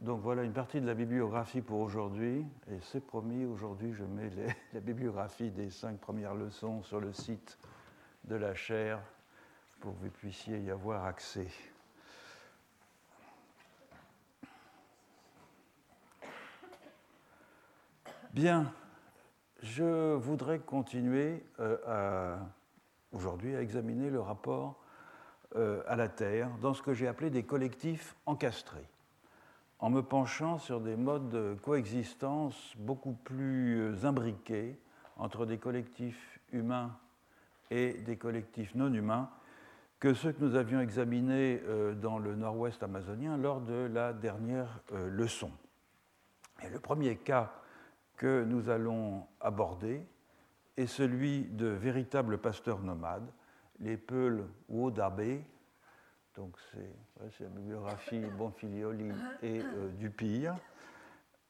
Donc voilà une partie de la bibliographie pour aujourd'hui. Et c'est promis, aujourd'hui je mets la bibliographie des cinq premières leçons sur le site de la chaire pour que vous puissiez y avoir accès. Bien, je voudrais continuer euh, aujourd'hui à examiner le rapport euh, à la Terre dans ce que j'ai appelé des collectifs encastrés, en me penchant sur des modes de coexistence beaucoup plus euh, imbriqués entre des collectifs humains et des collectifs non humains que ceux que nous avions examinés dans le nord-ouest amazonien lors de la dernière leçon. Et le premier cas que nous allons aborder est celui de véritables pasteurs nomades, les Peuls Wodabé, donc la bibliographie Bonfilioli et euh, Dupire,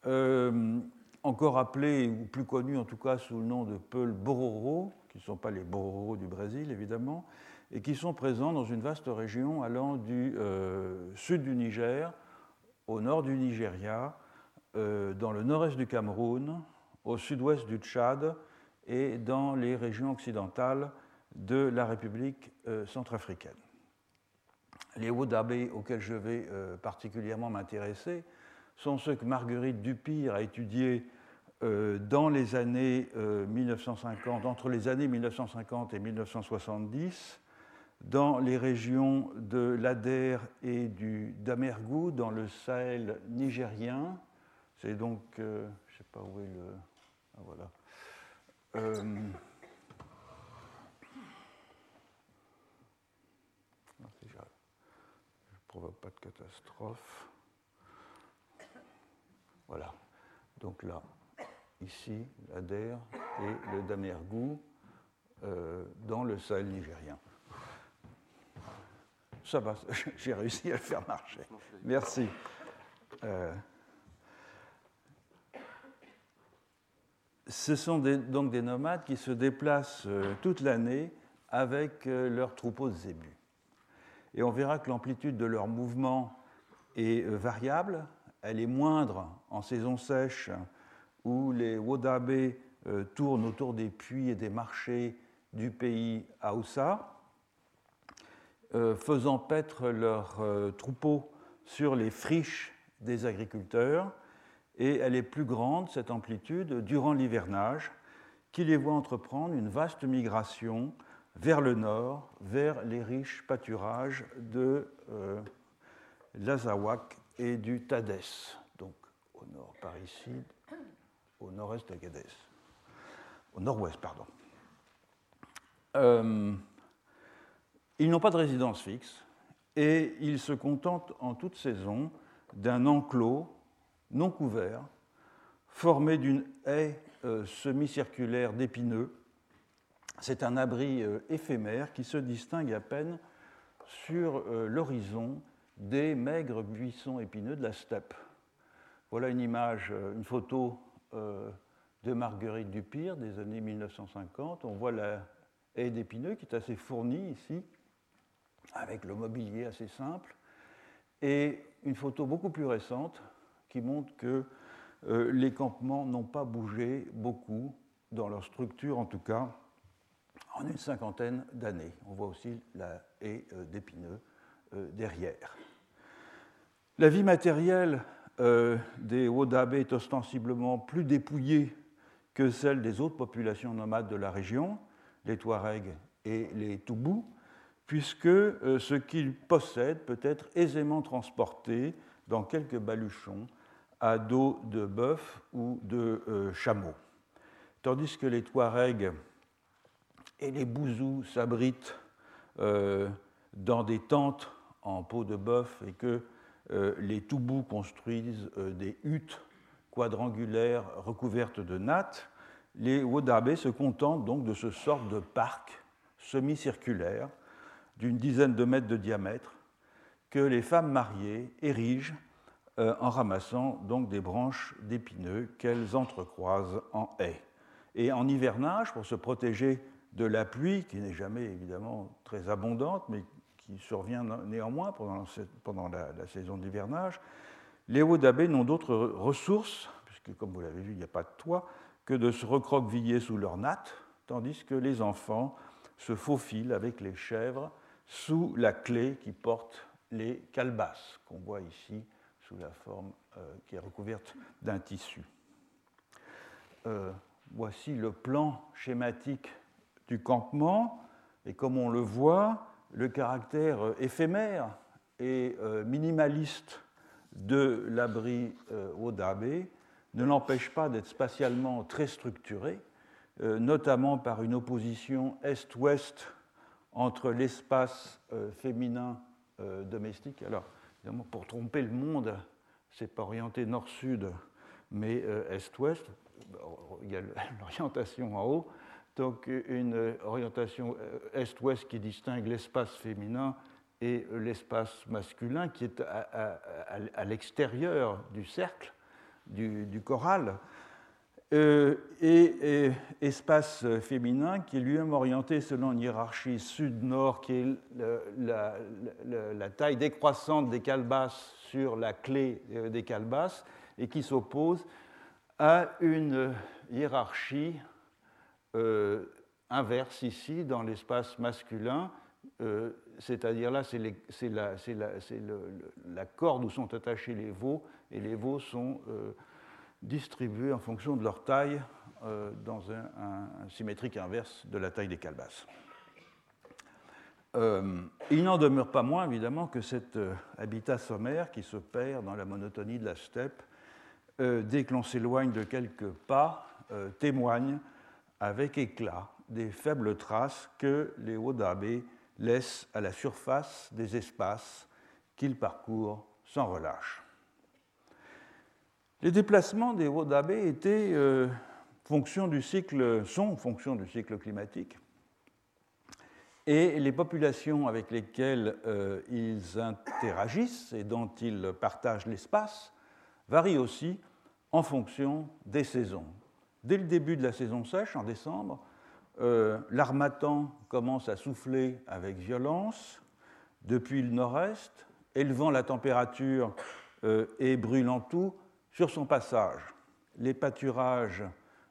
euh, encore appelés, ou plus connus en tout cas sous le nom de Peuls Bororo, qui ne sont pas les Bororo du Brésil évidemment, et qui sont présents dans une vaste région allant du euh, sud du Niger au nord du Nigeria, euh, dans le nord-est du Cameroun, au sud-ouest du Tchad et dans les régions occidentales de la République centrafricaine. Les Wodabé auxquels je vais euh, particulièrement m'intéresser sont ceux que Marguerite Dupire a étudiés dans les années 1950, entre les années 1950 et 1970, dans les régions de l'Ader et du Damergou, dans le Sahel nigérien, c'est donc, euh, je ne sais pas où est le. Ah, voilà. Euh, je ne provoque pas de catastrophe. Voilà. Donc là, ici, l'Ader et le Damergou euh, dans le Sahel nigérien. Ça va, j'ai réussi à le faire marcher. Merci. Euh, ce sont donc des nomades qui se déplacent euh, toute l'année avec leurs troupeaux de zébus. Et on verra que l'amplitude de leur mouvement est euh, variable. Elle est moindre en saison sèche où les Wodabé tournent autour des puits et des marchés du pays Haoussa, faisant paître leurs troupeaux sur les friches des agriculteurs et elle est plus grande, cette amplitude, durant l'hivernage, qui les voit entreprendre une vaste migration vers le nord, vers les riches pâturages de euh, l'Azawak et du Tadès, donc au nord par ici, au nord-est d'Agadez, au nord-ouest, pardon. Euh, ils n'ont pas de résidence fixe et ils se contentent en toute saison d'un enclos non couvert, formé d'une haie euh, semi-circulaire d'épineux. C'est un abri euh, éphémère qui se distingue à peine sur euh, l'horizon des maigres buissons épineux de la steppe. Voilà une image, une photo de Marguerite Dupire des années 1950. On voit la haie d'épineux qui est assez fournie ici, avec le mobilier assez simple. Et une photo beaucoup plus récente qui montre que euh, les campements n'ont pas bougé beaucoup, dans leur structure en tout cas, en une cinquantaine d'années. On voit aussi la haie euh, d'épineux euh, derrière. La vie matérielle des Wodabé est ostensiblement plus dépouillée que celle des autres populations nomades de la région, les Touaregs et les Toubous, puisque ce qu'ils possèdent peut être aisément transporté dans quelques baluchons à dos de bœuf ou de euh, chameau. Tandis que les Touaregs et les Bouzous s'abritent euh, dans des tentes en peau de bœuf et que euh, les Toubous construisent des huttes quadrangulaires recouvertes de nattes, les Wodabé se contentent donc de ce sorte de parc semi-circulaire d'une dizaine de mètres de diamètre que les femmes mariées érigent euh, en ramassant donc des branches d'épineux qu'elles entrecroisent en haies. Et en hivernage, pour se protéger de la pluie, qui n'est jamais évidemment très abondante, mais qui survient néanmoins pendant, la, saison d'hivernage, les Wadabés n'ont d'autres ressources, puisque comme vous l'avez vu, il n'y a pas de toit, que de se recroqueviller sous leur natte, tandis que les enfants se faufilent avec les chèvres sous la clé qui porte les calebasses, qu'on voit ici sous la forme euh, qui est recouverte d'un tissu. Euh, voici le plan schématique du campement, et comme on le voit, le caractère éphémère et euh, minimaliste de l'abri Odabe ne l'empêche pas d'être spatialement très structuré, notamment par une opposition est-ouest entre l'espace féminin domestique. Alors, pour tromper le monde, c'est pas orienté nord-sud, mais euh, est-ouest. Il y a l'orientation en haut. Donc une orientation euh, est-ouest qui distingue l'espace féminin et l'espace masculin qui est à, l'extérieur du cercle, du, du choral. Euh, et, espace féminin qui est lui-même orienté selon une hiérarchie sud-nord qui est la, taille décroissante des calebasses sur la clé euh, des calebasses et qui s'oppose à une hiérarchie euh, inverse ici dans l'espace masculin, c'est-à-dire là c'est la, corde où sont attachés les veaux et les veaux sont distribués en fonction de leur taille euh, dans un, symétrique inverse de la taille des calebasses. Euh, il n'en demeure pas moins, évidemment, que cet euh, habitat sommaire qui se perd dans la monotonie de la steppe, dès que l'on s'éloigne de quelques pas, témoigne avec éclat des faibles traces que les Wodabé laissent à la surface des espaces qu'ils parcourent sans relâche. Les déplacements des Wodabé étaient euh, fonction du cycle, sont fonction du cycle climatique. Et les populations avec lesquelles euh, ils interagissent et dont ils partagent l'espace varient aussi en fonction des saisons. Dès le début de la saison sèche, en décembre, euh, l'armatan commence à souffler avec violence depuis le nord-est, élevant la température et brûlant tout sur son passage, les pâturages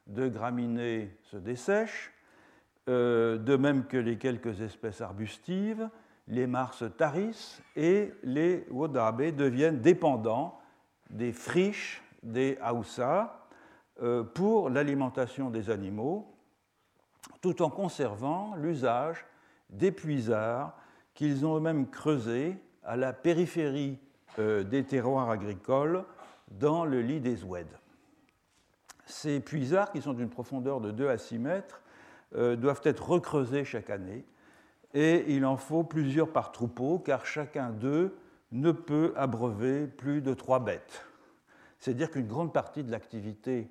de graminées se dessèchent, euh, de même que les quelques espèces arbustives, les mares se tarissent et les wodabé deviennent dépendants des friches des haoussa euh, pour l'alimentation des animaux, tout en conservant l'usage des puisards qu'ils ont eux-mêmes creusés à la périphérie euh, des terroirs agricoles dans le lit des oueds. Ces puisards, qui sont d'une profondeur de 2 à 6 mètres, euh, doivent être recreusés chaque année, et il en faut plusieurs par troupeau, car chacun d'eux ne peut abreuver plus de trois bêtes. C'est-à-dire qu'une grande partie de l'activité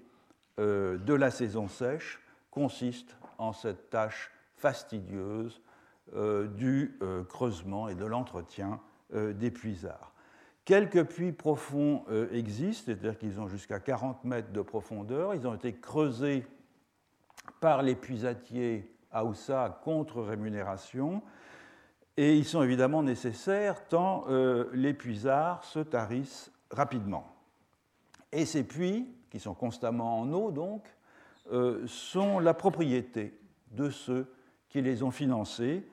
euh, de la saison sèche consiste en cette tâche fastidieuse euh, du creusement et de l'entretien des puisards. Quelques puits profonds euh, existent, c'est-à-dire qu'ils ont jusqu'à 40 mètres de profondeur. Ils ont été creusés par les puisatiers Aoussa contre rémunération. Et ils sont évidemment nécessaires tant euh, les puisards se tarissent rapidement. Et ces puits, qui sont constamment en eau donc, euh, sont la propriété de ceux qui les ont financés,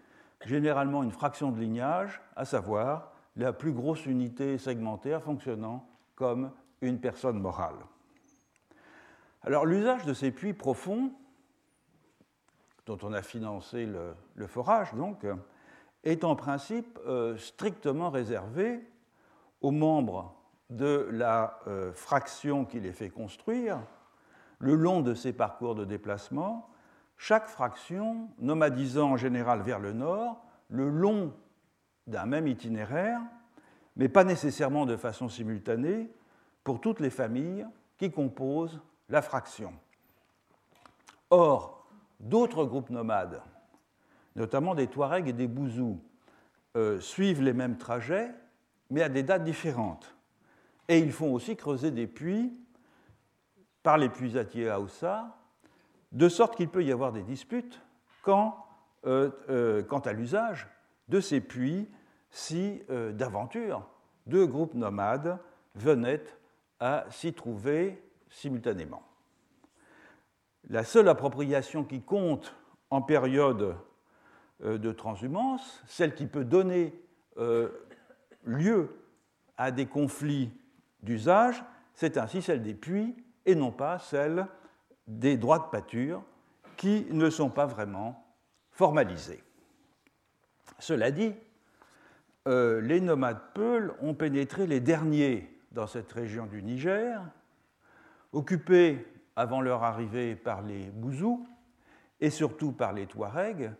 généralement une fraction de lignage, à savoir la plus grosse unité segmentaire fonctionnant comme une personne morale. Alors l'usage de ces puits profonds, dont on a financé le, forage, donc, est en principe euh, strictement réservé aux membres de la euh, fraction qui les fait construire, le long de ces parcours de déplacement, chaque fraction nomadisant en général vers le nord, le long d'un même itinéraire, mais pas nécessairement de façon simultanée, pour toutes les familles qui composent la fraction. Or, d'autres groupes nomades, notamment des Touaregs et des Bouzous, euh, suivent les mêmes trajets, mais à des dates différentes. Et ils font aussi creuser des puits par les puisatiers Aoussa, de sorte qu'il peut y avoir des disputes quant, euh, euh, à l'usage de ces puits si, euh, d'aventure, deux groupes nomades venaient à s'y trouver simultanément. La seule appropriation qui compte en période de transhumance, celle qui peut donner lieu à des conflits d'usage, c'est ainsi celle des puits et non pas celle des droits de pâture qui ne sont pas vraiment formalisés. Cela dit, euh, les nomades Peuls ont pénétré les derniers dans cette région du Niger, occupés avant leur arrivée par les Bouzous et surtout par les Touaregs,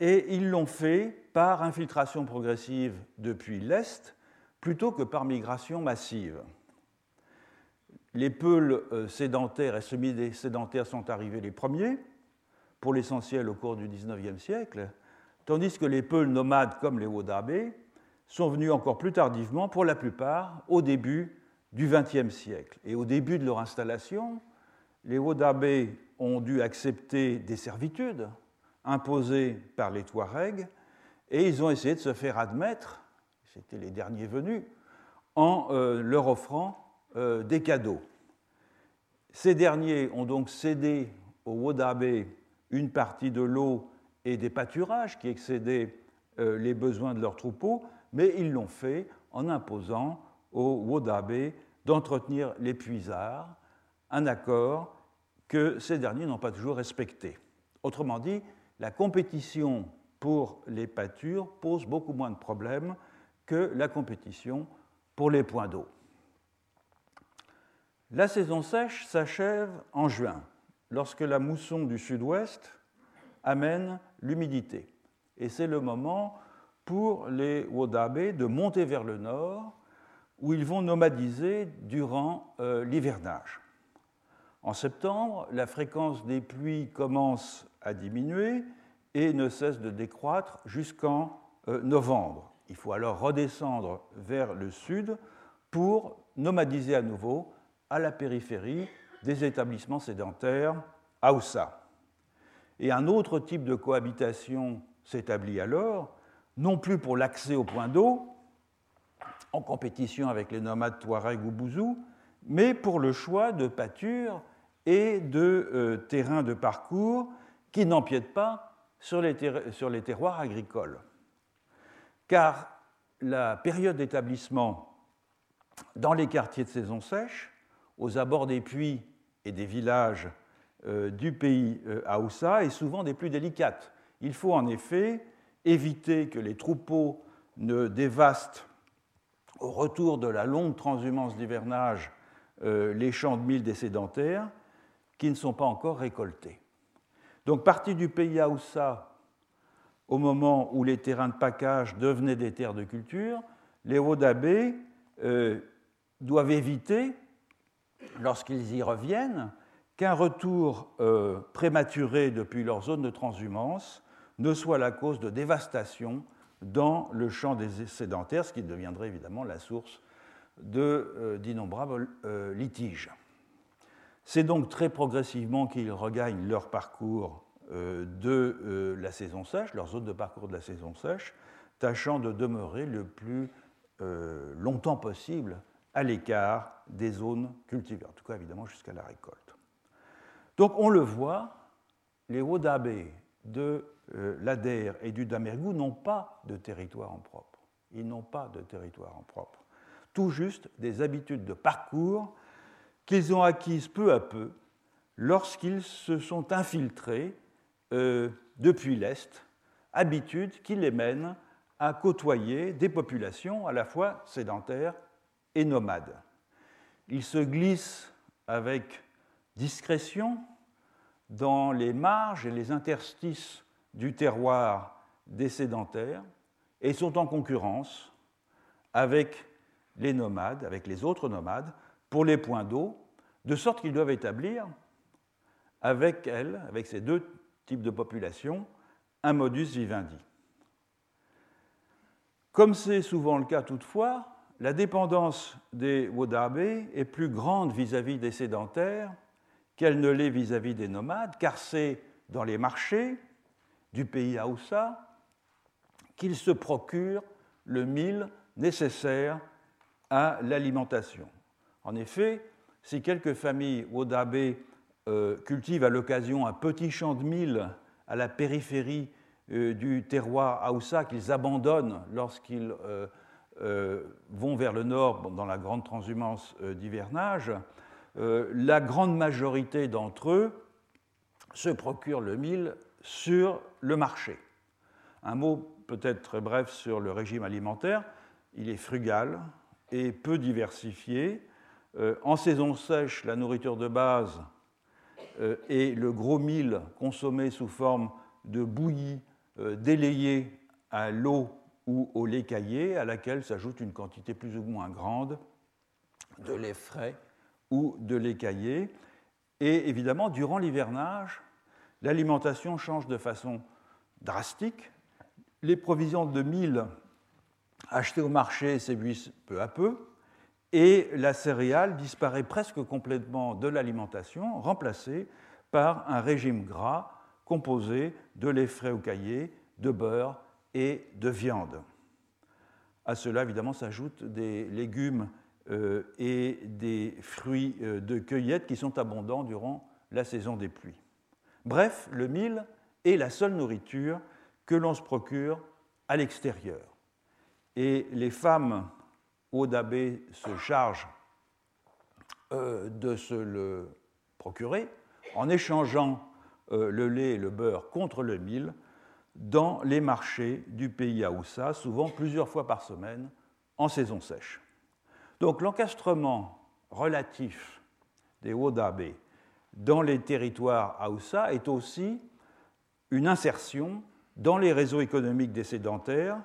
et ils l'ont fait par infiltration progressive depuis l'Est plutôt que par migration massive. Les Peuls euh, sédentaires et semi-sédentaires sont arrivés les premiers, pour l'essentiel au cours du XIXe siècle, tandis que les Peuls nomades comme les Wodabé sont venus encore plus tardivement, pour la plupart, au début du XXe siècle. Et au début de leur installation, les Wodabé ont dû accepter des servitudes imposées par les Touaregs, et ils ont essayé de se faire admettre, c'était les derniers venus, en euh, leur offrant euh, des cadeaux. Ces derniers ont donc cédé aux Wodabé une partie de l'eau et des pâturages qui excédaient euh, les besoins de leurs troupeaux, mais ils l'ont fait en imposant aux Wodabé d'entretenir les puisards, un accord que ces derniers n'ont pas toujours respecté. Autrement dit, la compétition pour les pâtures pose beaucoup moins de problèmes que la compétition pour les points d'eau. La saison sèche s'achève en juin, lorsque la mousson du sud-ouest amène l'humidité. Et c'est le moment pour les Wodabé de monter vers le nord, où ils vont nomadiser durant euh, l'hivernage. En septembre, la fréquence des pluies commence à diminuer et ne cesse de décroître jusqu'en euh, novembre. Il faut alors redescendre vers le sud pour nomadiser à nouveau à la périphérie des établissements sédentaires Aoussa. Et un autre type de cohabitation s'établit alors, non plus pour l'accès au point d'eau, en compétition avec les nomades Touareg ou Bouzou, mais pour le choix de pâtures et de euh, terrains de parcours qui n'empiètent pas sur les, sur les terroirs agricoles. Car la période d'établissement dans les quartiers de saison sèche, aux abords des puits et des villages euh, du pays euh, Aoussa, est souvent des plus délicates. Il faut en effet éviter que les troupeaux ne dévastent au retour de la longue transhumance d'hivernage euh, les champs de mil des sédentaires qui ne sont pas encore récoltés. Donc, partie du pays Aoussa, au moment où les terrains de package devenaient des terres de culture, les Wodabé euh, doivent éviter, lorsqu'ils y reviennent, qu'un retour euh, prématuré depuis leur zone de transhumance ne soit la cause de dévastation dans le champ des sédentaires, ce qui deviendrait évidemment la source euh, d'innombrables euh, litiges. C'est donc très progressivement qu'ils regagnent leur parcours de la saison sèche, leur zone de parcours de la saison sèche, tâchant de demeurer le plus longtemps possible à l'écart des zones cultivées, en tout cas évidemment jusqu'à la récolte. Donc on le voit, les Wodabé de euh, l'Ader et du Damergou n'ont pas de territoire en propre. Ils n'ont pas de territoire en propre. Tout juste des habitudes de parcours qu'ils ont acquises peu à peu lorsqu'ils se sont infiltrés euh, depuis l'Est, habitudes qui les mènent à côtoyer des populations à la fois sédentaires et nomades. Ils se glissent avec discrétion dans les marges et les interstices du terroir des sédentaires et sont en concurrence avec les nomades, avec les autres nomades, pour les points d'eau, de sorte qu'ils doivent établir avec elles, avec ces deux types de populations, un modus vivendi. Comme c'est souvent le cas toutefois, la dépendance des Wodabé est plus grande vis-à-vis des sédentaires qu'elle ne l'est vis-à-vis des nomades, car c'est dans les marchés, du pays Aoussa qu'il se procure le mil nécessaire à l'alimentation. En effet, si quelques familles Wodabe euh, cultivent à l'occasion un petit champ de mil à la périphérie euh, du terroir Haoussa qu'ils abandonnent lorsqu'ils euh, vont vers le nord dans la grande transhumance d'hivernage, la grande majorité d'entre eux se procurent le mil sur le marché. Un mot peut-être très bref sur le régime alimentaire. Il est frugal et peu diversifié. Euh, en saison sèche, la nourriture de base euh, est le gros mil consommé sous forme de bouillie euh, délayée à l'eau ou au lait caillé, à laquelle s'ajoute une quantité plus ou moins grande de lait frais ou de lait caillé. Et évidemment, durant l'hivernage, l'alimentation change de façon drastique. Les provisions de mil achetées au marché s'épuisent peu à peu et la céréale disparaît presque complètement de l'alimentation, remplacée par un régime gras composé de lait frais au caillé, de beurre et de viande. À cela, évidemment, s'ajoutent des légumes euh, et des fruits euh, de cueillette qui sont abondants durant la saison des pluies. Bref, le mil est la seule nourriture que l'on se procure à l'extérieur. Et les femmes Odabé se charge euh, de se le procurer en échangeant le lait et le beurre contre le mil dans les marchés du pays Aoussa, souvent plusieurs fois par semaine en saison sèche. Donc l'encastrement relatif des Odabé dans les territoires Aoussa est aussi une insertion dans les réseaux économiques des sédentaires,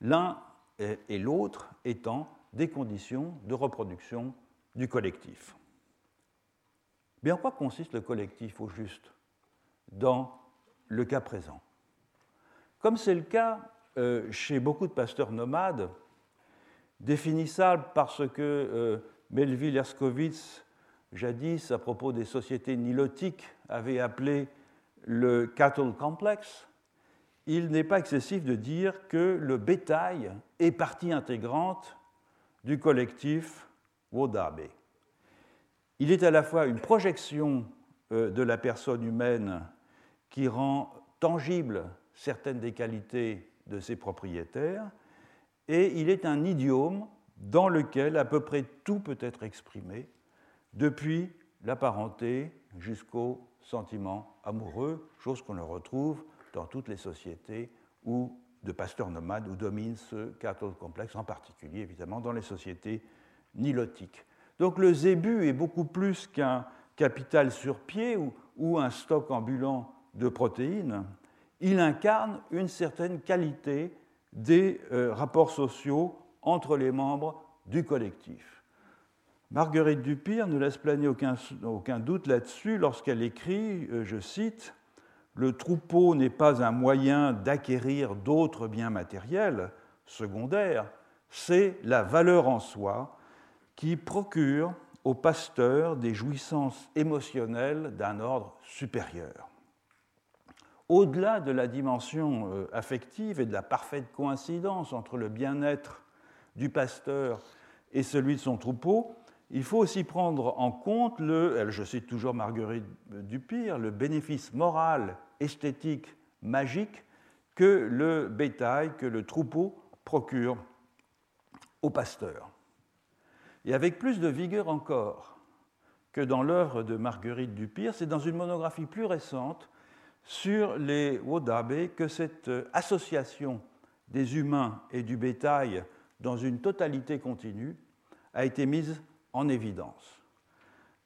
l'un et l'autre étant des conditions de reproduction du collectif. Mais en quoi consiste le collectif au juste dans le cas présent? Comme c'est le cas euh, chez beaucoup de pasteurs nomades, définissables parce que euh, Melville Herskovitz, jadis à propos des sociétés nilotiques, avait appelé le cattle complex, il n'est pas excessif de dire que le bétail est partie intégrante du collectif Wodabe. Il est à la fois une projection euh, de la personne humaine qui rend tangible certaines des qualités de ses propriétaires, et il est un idiome dans lequel à peu près tout peut être exprimé, depuis la parenté jusqu'au sentiment amoureux, chose qu'on retrouve dans toutes les sociétés où de pasteurs nomades où domine ce cattle complexe, en particulier évidemment dans les sociétés nilotiques. Donc le zébu est beaucoup plus qu'un capital sur pied ou, un stock ambulant de protéines. Il incarne une certaine qualité des euh, rapports sociaux entre les membres du collectif. Marguerite Dupire ne laisse planer aucun, doute là-dessus lorsqu'elle écrit, euh, je cite, le troupeau n'est pas un moyen d'acquérir d'autres biens matériels secondaires, c'est la valeur en soi qui procure au pasteur des jouissances émotionnelles d'un ordre supérieur. Au-delà de la dimension euh, affective et de la parfaite coïncidence entre le bien-être du pasteur et celui de son troupeau, il faut aussi prendre en compte le, je cite toujours Marguerite Dupire, le bénéfice moral esthétique magique que le bétail, que le troupeau procure au pasteur. Et avec plus de vigueur encore que dans l'œuvre de Marguerite Dupire, c'est dans une monographie plus récente sur les Wodabe que cette association des humains et du bétail dans une totalité continue a été mise en évidence.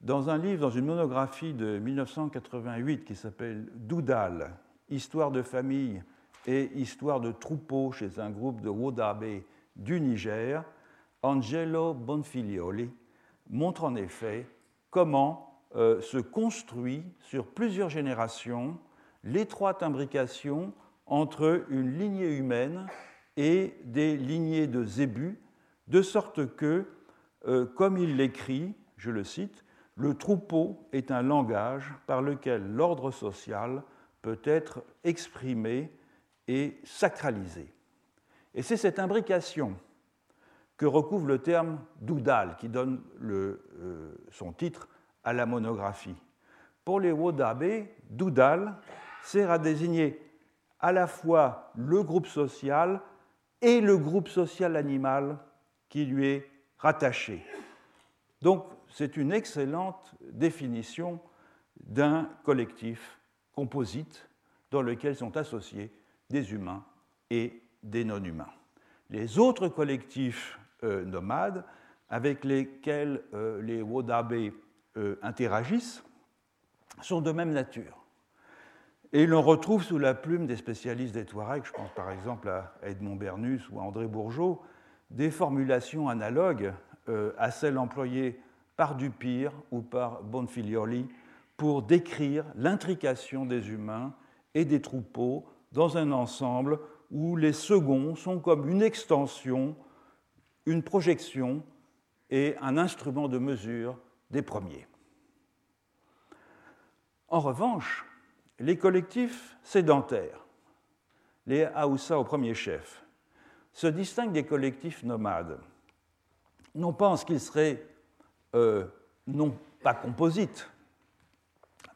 Dans un livre, dans une monographie de 1988 qui s'appelle Doudal, Histoire de famille et histoire de troupeau chez un groupe de Wodabe du Niger, Angelo Bonfilioli montre en effet comment euh, se construit sur plusieurs générations l'étroite imbrication entre une lignée humaine et des lignées de zébus, de sorte que, euh, comme il l'écrit, je le cite, le troupeau est un langage par lequel l'ordre social peut être exprimé et sacralisé. Et c'est cette imbrication que recouvre le terme Doudal, qui donne euh, son titre à la monographie. Pour les Wodabe, Doudal sert à désigner à la fois le groupe social et le groupe social animal qui lui est rattaché. Donc, c'est une excellente définition d'un collectif composite dans lequel sont associés des humains et des non-humains. Les autres collectifs euh, nomades avec lesquels euh, les Wodabe euh, interagissent sont de même nature. Et l'on retrouve sous la plume des spécialistes des Touaregs, je pense par exemple à Edmond Bernus ou à André Bourgeot, des formulations analogues à celles employées par Dupire ou par Bonfilioli pour décrire l'intrication des humains et des troupeaux dans un ensemble où les seconds sont comme une extension, une projection et un instrument de mesure des premiers. En revanche, les collectifs sédentaires, les Haoussa au premier chef, se distinguent des collectifs nomades, non pas en ce qu'ils seraient euh, non pas composites,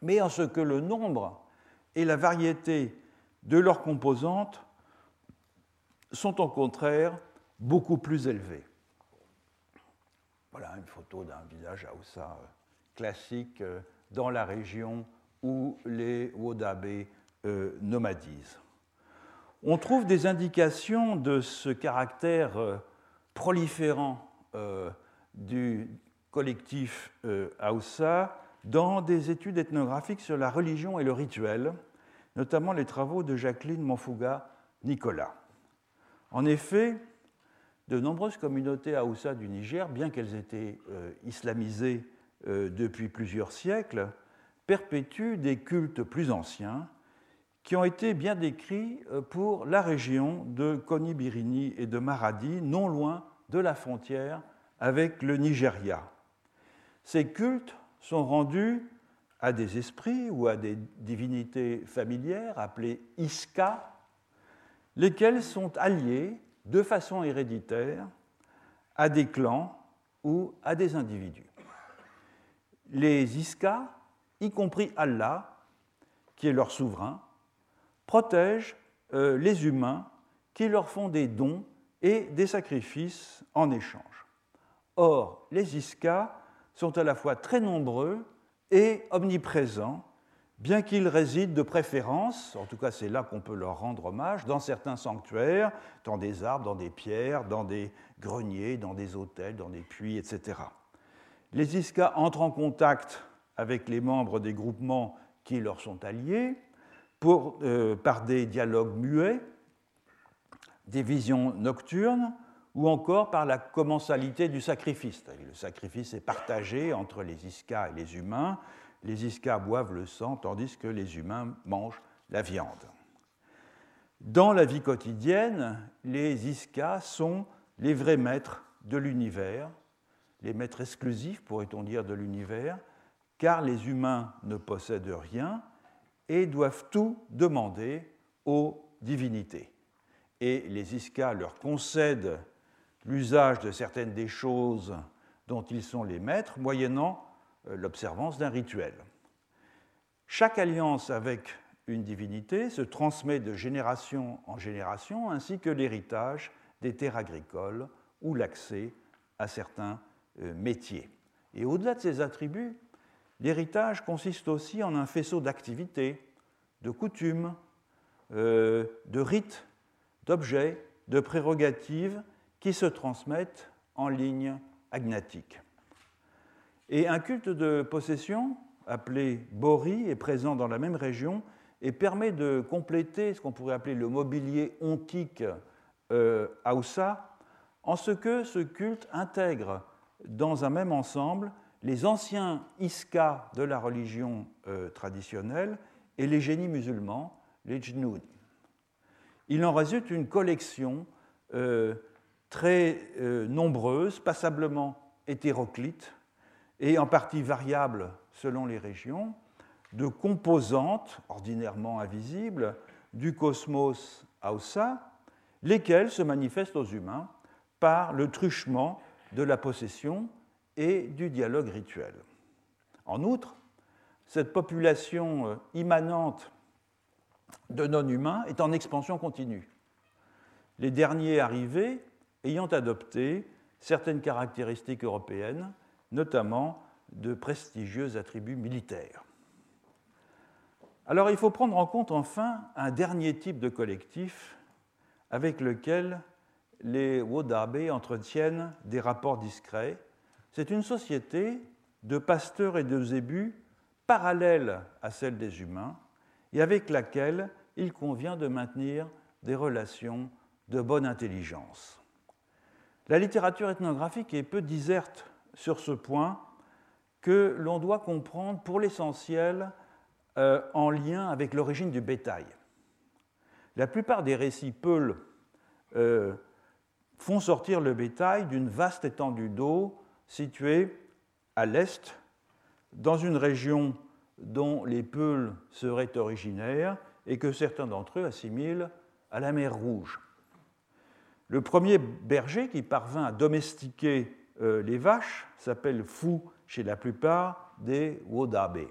mais en ce que le nombre et la variété de leurs composantes sont au contraire beaucoup plus élevés. Voilà une photo d'un visage Haoussa euh, classique euh, dans la région où les Wodabe euh, nomadisent. On trouve des indications de ce caractère proliférant du collectif Haoussa dans des études ethnographiques sur la religion et le rituel, notamment les travaux de Jacqueline Monfouga Nicolas. En effet, de nombreuses communautés Haoussa du Niger, bien qu'elles étaient euh, islamisées euh, depuis plusieurs siècles, perpétuent des cultes plus anciens qui ont été bien décrits euh, pour la région de Konibirini et de Maradi, non loin de la frontière avec le Nigeria. Ces cultes sont rendus à des esprits ou à des divinités familières appelées Iska, lesquels sont alliés de façon héréditaire à des clans ou à des individus. Les Iska, y compris Allah, qui est leur souverain, protègent euh, les humains qui leur font des dons et des sacrifices en échange. Or, les Iska sont à la fois très nombreux et omniprésents, bien qu'ils résident de préférence, en tout cas c'est là qu'on peut leur rendre hommage, dans certains sanctuaires, dans des arbres, dans des pierres, dans des greniers, dans des hôtels, dans des puits, etc. Les Iska entrent en contact avec les membres des groupements qui leur sont alliés euh, par des dialogues muets, des visions nocturnes, ou encore par la commensalité du sacrifice. Le sacrifice est partagé entre les Iskas et les humains. Les Iskas boivent le sang tandis que les humains mangent la viande. Dans la vie quotidienne, les Iskas sont les vrais maîtres de l'univers, les maîtres exclusifs, pourrait-on dire, de l'univers, car les humains ne possèdent rien et doivent tout demander aux divinités. Et les Iskas leur concèdent l'usage de certaines des choses dont ils sont les maîtres, moyennant euh, l'observance d'un rituel. Chaque alliance avec une divinité se transmet de génération en génération, ainsi que l'héritage des terres agricoles ou l'accès à certains euh, métiers. Et au-delà de ces attributs, l'héritage consiste aussi en un faisceau d'activités, de coutumes, euh, de rites, d'objets, de prérogatives qui se transmettent en ligne agnatique. Et un culte de possession, appelé Bori, est présent dans la même région et permet de compléter ce qu'on pourrait appeler le mobilier ontique euh, Aoussa, en ce que ce culte intègre dans un même ensemble les anciens Iska de la religion euh, traditionnelle et les génies musulmans, les Jnoud. Il en résulte une collection euh, très euh, nombreuses, passablement hétéroclites et en partie variables selon les régions, de composantes ordinairement invisibles du cosmos Hausa, lesquelles se manifestent aux humains par le truchement de la possession et du dialogue rituel. En outre, cette population euh, immanente de non-humains est en expansion continue. Les derniers arrivés ayant adopté certaines caractéristiques européennes, notamment de prestigieux attributs militaires. Alors il faut prendre en compte enfin un dernier type de collectif avec lequel les Wodabe entretiennent des rapports discrets. C'est une société de pasteurs et de zébus parallèle à celle des humains et avec laquelle il convient de maintenir des relations de bonne intelligence. La littérature ethnographique est peu diserte sur ce point que l'on doit comprendre pour l'essentiel euh, en lien avec l'origine du bétail. La plupart des récits peuls euh, font sortir le bétail d'une vaste étendue d'eau située à l'est, dans une région dont les Peuls seraient originaires et que certains d'entre eux assimilent à la mer Rouge. Le premier berger qui parvint à domestiquer euh, les vaches s'appelle Fou chez la plupart des Wodabe.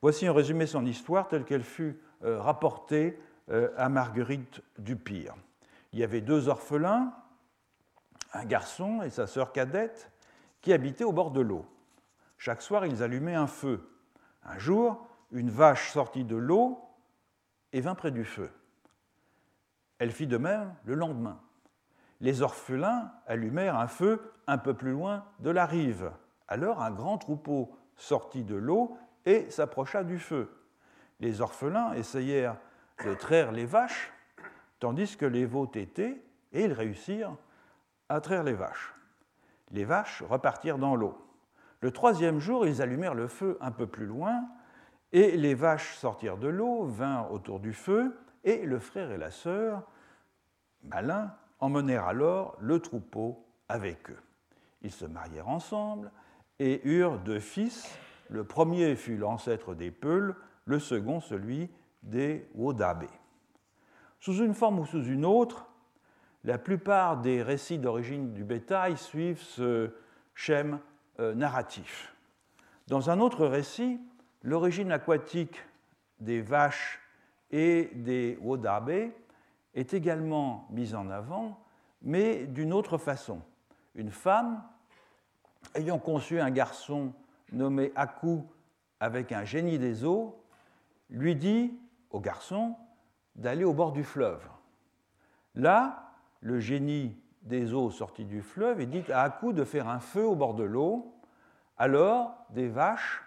Voici un résumé son histoire telle qu'elle fut euh, rapportée euh, à Marguerite Dupire. Il y avait deux orphelins, un garçon et sa sœur cadette, qui habitaient au bord de l'eau. Chaque soir, ils allumaient un feu. Un jour, une vache sortit de l'eau et vint près du feu. Elle fit de même le lendemain. Les orphelins allumèrent un feu un peu plus loin de la rive. Alors un grand troupeau sortit de l'eau et s'approcha du feu. Les orphelins essayèrent de traire les vaches, tandis que les veaux tétaient, et ils réussirent à traire les vaches. Les vaches repartirent dans l'eau. Le troisième jour, ils allumèrent le feu un peu plus loin, et les vaches sortirent de l'eau, vinrent autour du feu, et le frère et la sœur, malins, emmenèrent alors le troupeau avec eux. Ils se marièrent ensemble et eurent deux fils. Le premier fut l'ancêtre des Peuls, le second celui des Wodabe. Sous une forme ou sous une autre, la plupart des récits d'origine du bétail suivent ce schème euh, narratif. Dans un autre récit, l'origine aquatique des vaches et des wodabe est également mise en avant, mais d'une autre façon. Une femme, ayant conçu un garçon nommé Aku avec un génie des eaux, lui dit au garçon d'aller au bord du fleuve. Le génie des eaux sorties du fleuve et dit à Aku de faire un feu au bord de l'eau. Alors, des vaches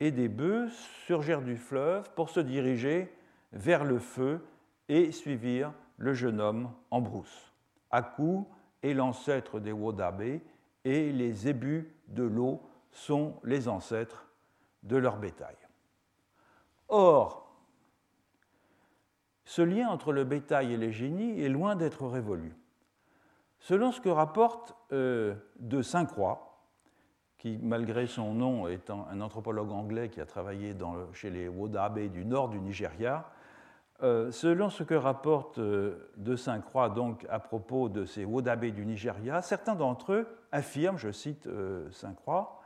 et des bœufs surgèrent du fleuve pour se diriger vers le feu et suivirent le jeune homme en brousse. Aku est l'ancêtre des Wodabe et les ébus de l'eau sont les ancêtres de leur bétail. Or, ce lien entre le bétail et les génies est loin d'être révolu. Selon ce que rapporte euh, de Saint-Croix, qui, malgré son nom, étant un anthropologue anglais qui a travaillé chez les Wodabe du nord du Nigeria, euh, selon ce que rapporte euh, de Saint-Croix donc à propos de ces Wodabe du Nigeria, certains d'entre eux affirment, je cite Saint-Croix,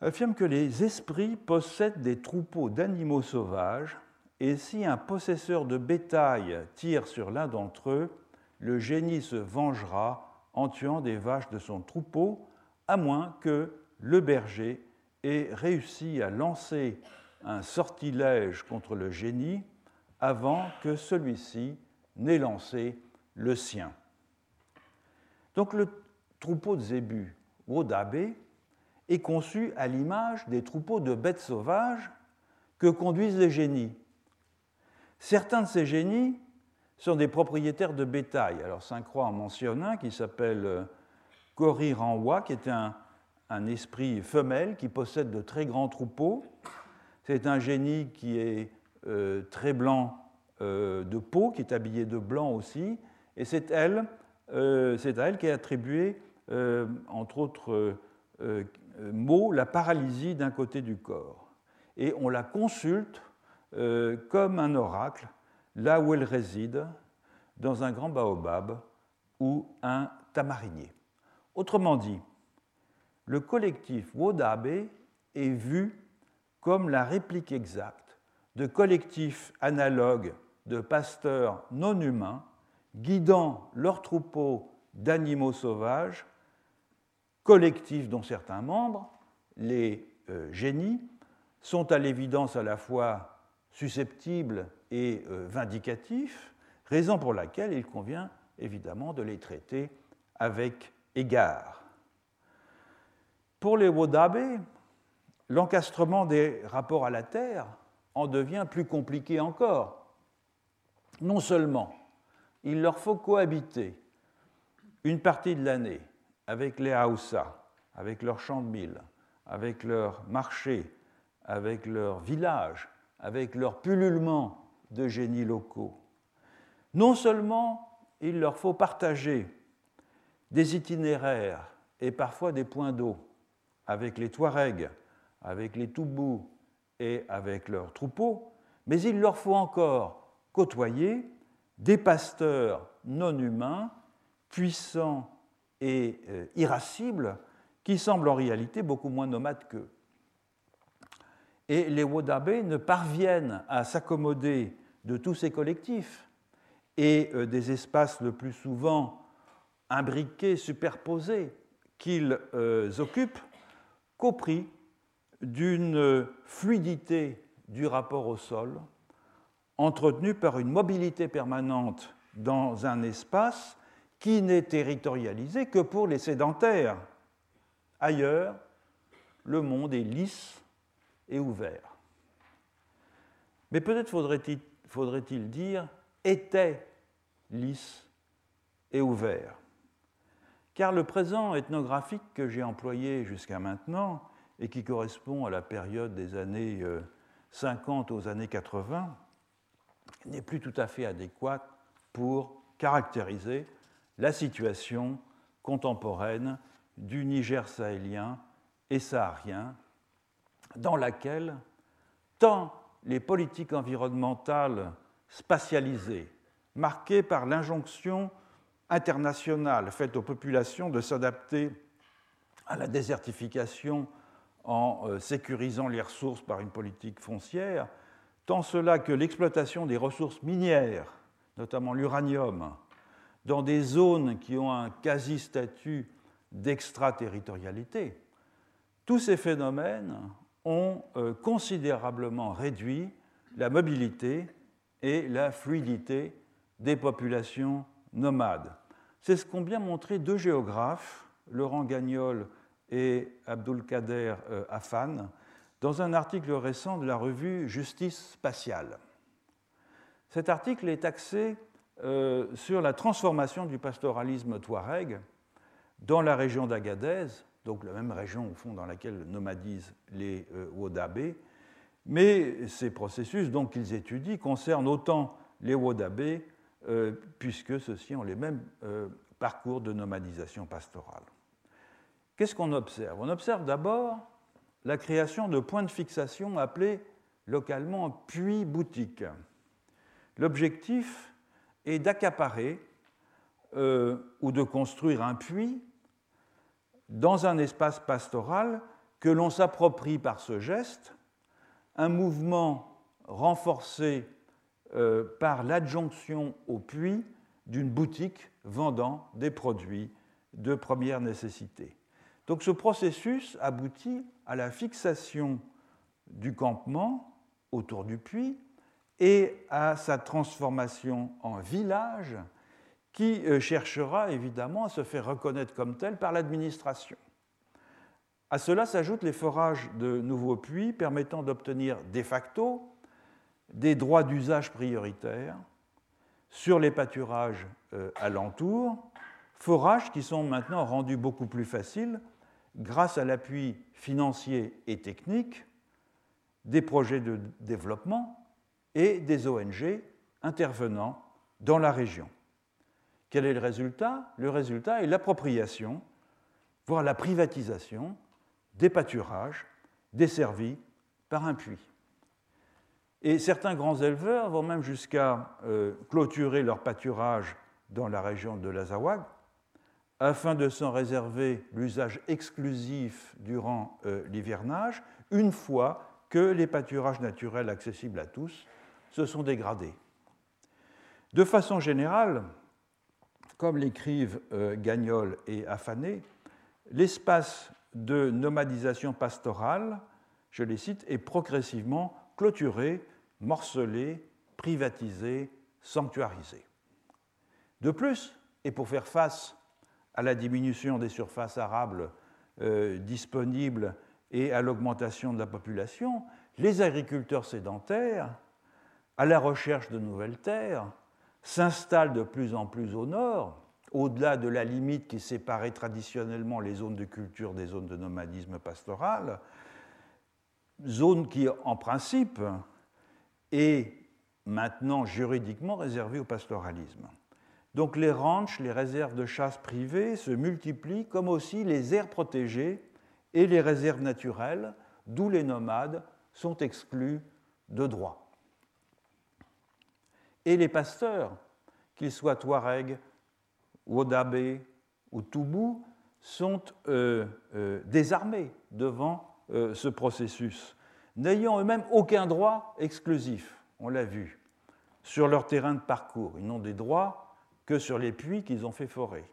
affirment que les esprits possèdent des troupeaux d'animaux sauvages et si un possesseur de bétail tire sur l'un d'entre eux, le génie se vengera en tuant des vaches de son troupeau, à moins que le berger ait réussi à lancer un sortilège contre le génie avant que celui-ci n'ait lancé le sien. Donc le troupeau de zébus, Wodabe, est conçu à l'image des troupeaux de bêtes sauvages que conduisent les génies. Certains de ces génies sont des propriétaires de bétail. Alors Saint-Croix en mentionne un qui s'appelle euh, Kori Ranwa, qui est un, esprit femelle qui possède de très grands troupeaux. C'est un génie qui est euh, très blanc euh, de peau, qui est habillé de blanc aussi, et c'est elle, c'est à elle qui est attribué, entre autres mots, la paralysie d'un côté du corps. Et on la consulte comme un oracle là où elle réside, dans un grand baobab ou un tamarinier. Autrement dit, le collectif Wodabe est vu comme la réplique exacte de collectifs analogues de pasteurs non humains guidant leurs troupeaux d'animaux sauvages, collectifs dont certains membres, les euh, génies, sont à l'évidence à la fois susceptibles et euh, vindicatifs, raison pour laquelle il convient évidemment de les traiter avec égard. Pour les Wodabe, l'encastrement des rapports à la Terre en devient plus compliqué encore. Non seulement il leur faut cohabiter une partie de l'année avec les Haoussa, avec leurs champs de mille, avec leurs marchés, avec leurs villages, avec leurs pullulements de génies locaux. Non seulement il leur faut partager des itinéraires et parfois des points d'eau avec les Touaregs, avec les Toubous et avec leurs troupeaux, mais il leur faut encore côtoyer des pasteurs non humains, puissants et euh, irascibles, qui semblent en réalité beaucoup moins nomades qu'eux. Et les Wodabe ne parviennent à s'accommoder de tous ces collectifs et euh, des espaces le plus souvent imbriqués, superposés qu'ils euh, occupent qu'au prix d'une fluidité du rapport au sol, entretenue par une mobilité permanente dans un espace qui n'est territorialisé que pour les sédentaires. Ailleurs, le monde est lisse ouvert. Mais peut-être faudrait-il faudrait dire était lisse et ouvert. Car le présent ethnographique que j'ai employé jusqu'à maintenant et qui correspond à la période des années 50 euh, aux années 80 n'est plus tout à fait adéquat pour caractériser la situation contemporaine du Niger sahélien et saharien, dans laquelle tant les politiques environnementales spatialisées, marquées par l'injonction internationale faite aux populations de s'adapter à la désertification en euh, sécurisant les ressources par une politique foncière, tant cela que l'exploitation des ressources minières, notamment l'uranium, dans des zones qui ont un quasi-statut d'extraterritorialité, tous ces phénomènes ont euh, considérablement réduit la mobilité et la fluidité des populations nomades. C'est ce qu'ont bien montré deux géographes, Laurent Gagnol et Abdulkader euh, Afan, dans un article récent de la revue Justice spatiale. Cet article est axé euh, sur la transformation du pastoralisme touareg dans la région d'Agadez, donc la même région au fond dans laquelle nomadisent les euh, Wodabé, mais ces processus donc qu'ils étudient concernent autant les Wodabé, euh, puisque ceux-ci ont les mêmes parcours de nomadisation pastorale. Qu'est-ce qu'on observe? On observe d'abord la création de points de fixation appelés localement puits boutiques. L'objectif est d'accaparer euh, ou de construire un puits dans un espace pastoral que l'on s'approprie par ce geste, un mouvement renforcé euh, par l'adjonction au puits d'une boutique vendant des produits de première nécessité. Donc ce processus aboutit à la fixation du campement autour du puits et à sa transformation en village qui euh, cherchera évidemment à se faire reconnaître comme tel par l'administration. À cela s'ajoutent les forages de nouveaux puits permettant d'obtenir de facto des droits d'usage prioritaires sur les pâturages euh, alentours, forages qui sont maintenant rendus beaucoup plus faciles grâce à l'appui financier et technique des projets de développement et des ONG intervenant dans la région. Quel est le résultat? Le résultat est l'appropriation, voire la privatisation des pâturages desservis par un puits. Et certains grands éleveurs vont même jusqu'à euh, clôturer leur pâturage dans la région de l'Azawag, afin de s'en réserver l'usage exclusif durant euh, l'hivernage, une fois que les pâturages naturels accessibles à tous se sont dégradés. De façon générale, comme l'écrivent euh, Gagnol et Affané, l'espace de nomadisation pastorale, je les cite, est progressivement clôturé, morcelé, privatisé, sanctuarisé. De plus, et pour faire face à la diminution des surfaces arables euh, disponibles et à l'augmentation de la population, les agriculteurs sédentaires, à la recherche de nouvelles terres, s'installent de plus en plus au nord, au-delà de la limite qui séparait traditionnellement les zones de culture des zones de nomadisme pastoral, zone qui, en principe, est maintenant juridiquement réservée au pastoralisme. Donc les ranchs, les réserves de chasse privées se multiplient, comme aussi les aires protégées et les réserves naturelles, d'où les nomades sont exclus de droit. Et les pasteurs, qu'ils soient Touareg, Wodabé ou Toubou, sont euh, euh, désarmés devant euh, ce processus, n'ayant eux-mêmes aucun droit exclusif, on l'a vu, sur leur terrain de parcours. Ils n'ont des droits que sur les puits qu'ils ont fait forer.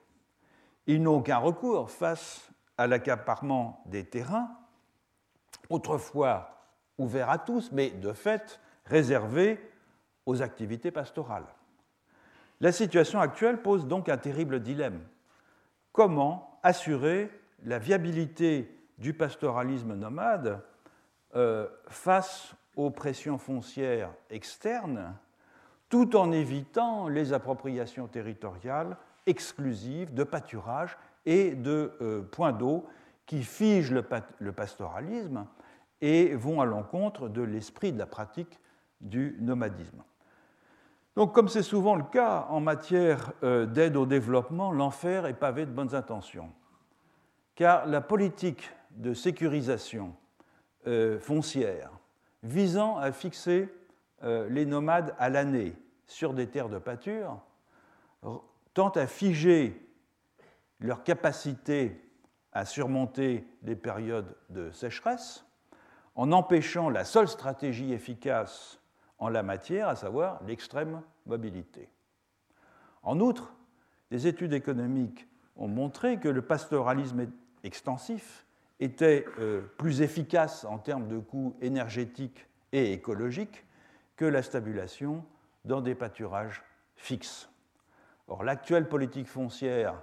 Ils n'ont aucun recours face à l'accaparement des terrains, autrefois ouverts à tous, mais de fait réservés aux activités pastorales. La situation actuelle pose donc un terrible dilemme. Comment assurer la viabilité du pastoralisme nomade euh, face aux pressions foncières externes tout en évitant les appropriations territoriales exclusives de pâturage et de euh, points d'eau qui figent le, pastoralisme et vont à l'encontre de l'esprit de la pratique du nomadisme. Donc, comme c'est souvent le cas en matière euh, d'aide au développement, l'enfer est pavé de bonnes intentions. Car la politique de sécurisation euh, foncière visant à fixer euh, les nomades à l'année sur des terres de pâture tente à figer leur capacité à surmonter les périodes de sécheresse en empêchant la seule stratégie efficace en la matière, à savoir l'extrême mobilité. En outre, des études économiques ont montré que le pastoralisme extensif était euh, plus efficace en termes de coûts énergétiques et écologiques que la stabulation dans des pâturages fixes. Or, l'actuelle politique foncière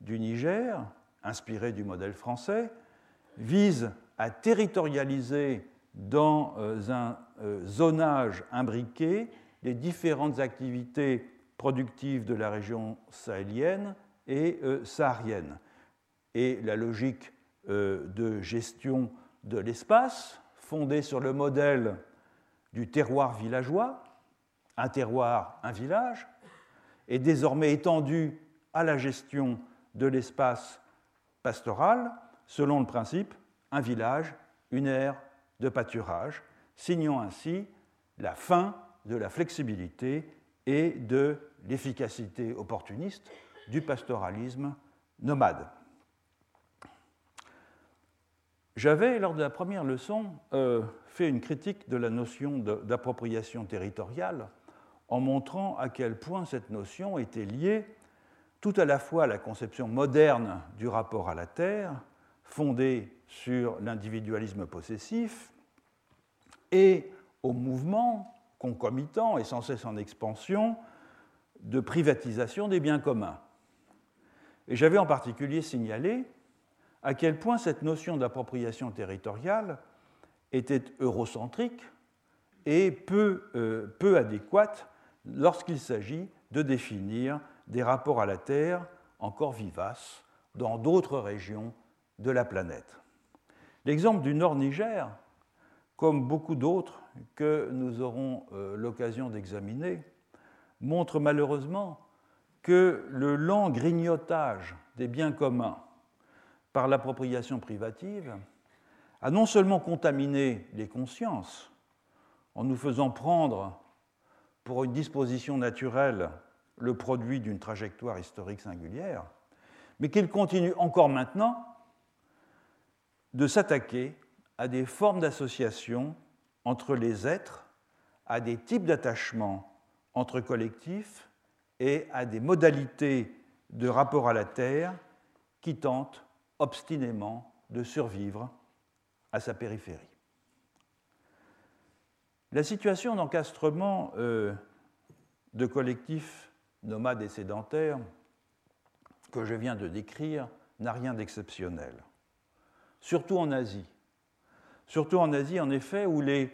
du Niger, inspirée du modèle français, vise à territorialiser dans euh, un euh, zonage imbriqué les différentes activités productives de la région sahélienne et saharienne. Et la logique de gestion de l'espace, fondée sur le modèle du terroir villageois, un terroir, un village, est désormais étendu à la gestion de l'espace pastoral selon le principe un village, une aire de pâturage, signant ainsi la fin de la flexibilité et de l'efficacité opportuniste du pastoralisme nomade. J'avais, lors de la première leçon, euh, fait une critique de la notion d'appropriation territoriale en montrant à quel point cette notion était liée tout à la fois à la conception moderne du rapport à la terre, fondée sur l'individualisme possessif, et au mouvement concomitant et sans cesse en expansion de privatisation des biens communs. Et j'avais en particulier signalé à quel point cette notion d'appropriation territoriale était eurocentrique et peu, euh, peu adéquate lorsqu'il s'agit de définir des rapports à la Terre encore vivaces dans d'autres régions de la planète. L'exemple du Nord Niger, comme beaucoup d'autres que nous aurons euh, l'occasion d'examiner, montre malheureusement que le lent grignotage des biens communs par l'appropriation privative a non seulement contaminé les consciences en nous faisant prendre pour une disposition naturelle le produit d'une trajectoire historique singulière, mais qu'il continue encore maintenant de s'attaquer à des formes d'association entre les êtres, à des types d'attachement entre collectifs et à des modalités de rapport à la Terre qui tentent obstinément de survivre à sa périphérie. La situation d'encastrement euh, de collectifs nomades et sédentaires que je viens de décrire n'a rien d'exceptionnel. Surtout en Asie. Surtout en Asie, en effet, où les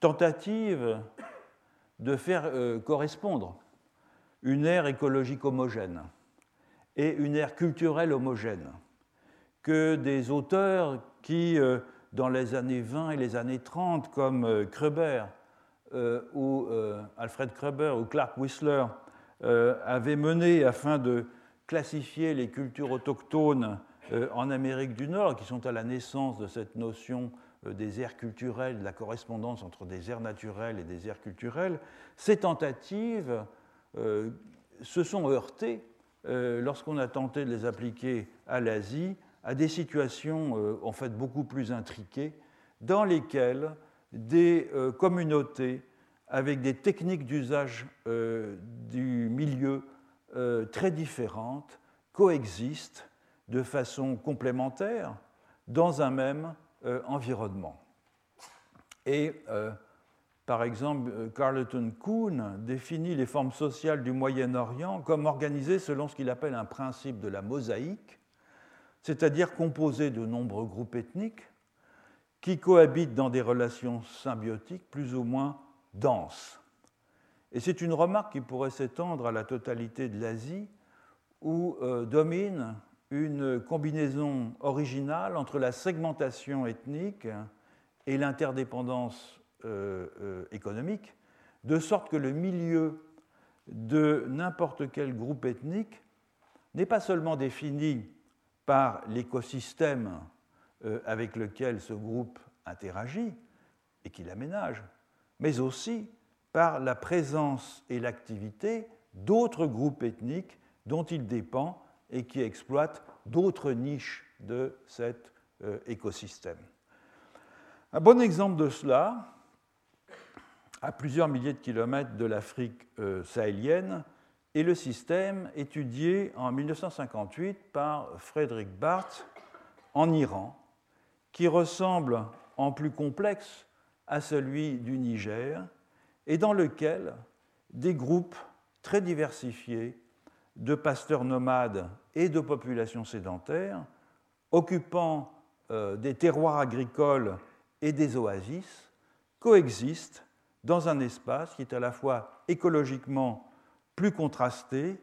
tentatives de faire euh, correspondre une ère écologique homogène et une ère culturelle homogène, que des auteurs qui, euh, dans les années 20 et les années 30, comme euh, Kreber, ou Alfred Kreber ou Clark Whistler, avaient mené afin de classifier les cultures autochtones en Amérique du Nord, qui sont à la naissance de cette notion euh, des aires culturelles, de la correspondance entre des aires naturelles et des aires culturelles, ces tentatives euh, se sont heurtées, euh, lorsqu'on a tenté de les appliquer à l'Asie, à des situations en fait beaucoup plus intriquées, dans lesquelles des communautés avec des techniques d'usage du milieu très différentes coexistent de façon complémentaire dans un même euh, environnement. Et euh, par exemple, euh, Carleton Kuhn définit les formes sociales du Moyen-Orient comme organisées selon ce qu'il appelle un principe de la mosaïque, c'est-à-dire composées de nombreux groupes ethniques qui cohabitent dans des relations symbiotiques plus ou moins denses. Et c'est une remarque qui pourrait s'étendre à la totalité de l'Asie, où domine une combinaison originale entre la segmentation ethnique et l'interdépendance euh, euh, économique, de sorte que le milieu de n'importe quel groupe ethnique n'est pas seulement défini par l'écosystème euh, avec lequel ce groupe interagit et qu'il aménage, mais aussi par la présence et l'activité d'autres groupes ethniques dont il dépend et qui exploitent d'autres niches de cet euh, écosystème. Un bon exemple de cela, à plusieurs milliers de kilomètres de l'Afrique euh, sahélienne, est le système étudié en 1958 par Frédéric Barth en Iran, qui ressemble en plus complexe à celui du Niger et dans lequel des groupes très diversifiés de pasteurs nomades et de populations sédentaires, occupant euh, des terroirs agricoles et des oasis, coexistent dans un espace qui est à la fois écologiquement plus contrasté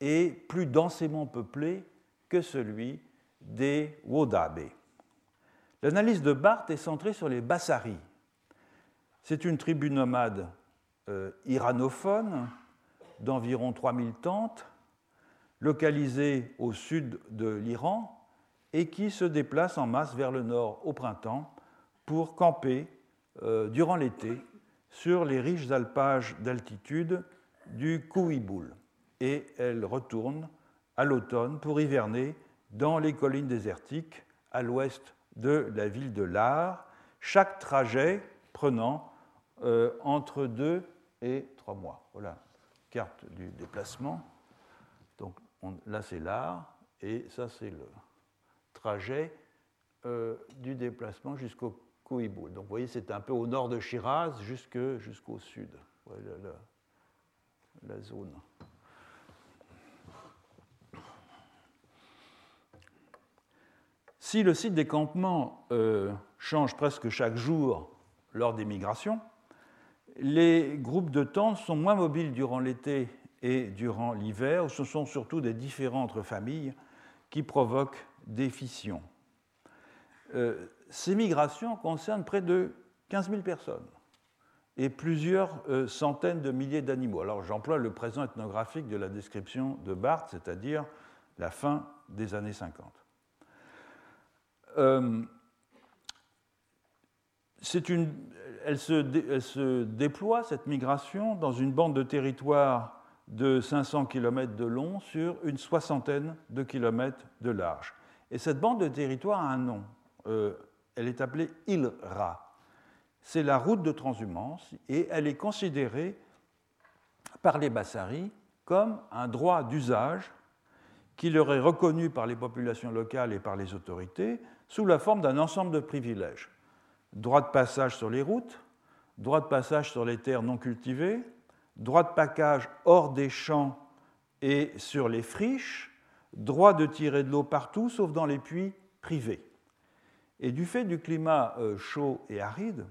et plus densément peuplé que celui des Wodabe. L'analyse de Barthes est centrée sur les Bassaris. C'est une tribu nomade euh, iranophone d'environ 3000 tentes localisée au sud de l'Iran et qui se déplace en masse vers le nord au printemps pour camper euh, durant l'été sur les riches alpages d'altitude du Kouiboul. Et elle retourne à l'automne pour hiverner dans les collines désertiques à l'ouest de la ville de Lar, chaque trajet prenant euh, entre deux et trois mois. Carte du déplacement là c'est l'art, et ça c'est le trajet euh, du déplacement jusqu'au Kouiboul. Donc vous voyez, c'est un peu au nord de Shiraz jusqu'au sud, la, zone. Si le site des campements euh, change presque chaque jour lors des migrations, les groupes de tentes sont moins mobiles durant l'été et durant l'hiver, ce sont surtout des différentes familles qui provoquent des fissions. Euh, ces migrations concernent près de 15 000 personnes et plusieurs euh, centaines de milliers d'animaux. Alors j'emploie le présent ethnographique de la description de Barthes, c'est-à-dire la fin des années 50. Euh, une, elle, se, elle, se, déploie, cette migration, dans une bande de territoire de 500 km de long sur une soixantaine de kilomètres de large. Et cette bande de territoire a un nom. Euh, elle est appelée Ilra. C'est la route de transhumance et elle est considérée par les Bassaris comme un droit d'usage qui leur est reconnu par les populations locales et par les autorités sous la forme d'un ensemble de privilèges. Droit de passage sur les routes, droit de passage sur les terres non cultivées, droit de package hors des champs et sur les friches, droit de tirer de l'eau partout sauf dans les puits privés. Et du fait du climat euh, chaud et aride,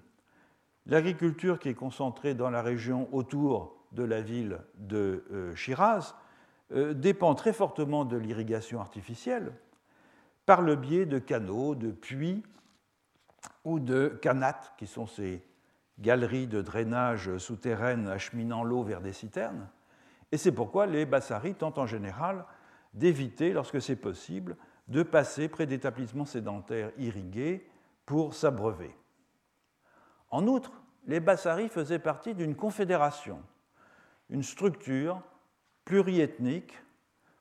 l'agriculture qui est concentrée dans la région autour de la ville de euh, Shiraz euh, dépend très fortement de l'irrigation artificielle par le biais de canaux, de puits ou de canats, qui sont ces galeries de drainage souterraines acheminant l'eau vers des citernes. Et c'est pourquoi les Bassaris tentent en général d'éviter, lorsque c'est possible, de passer près d'établissements sédentaires irrigués pour s'abreuver. En outre, les Bassaris faisaient partie d'une confédération, une structure pluriethnique,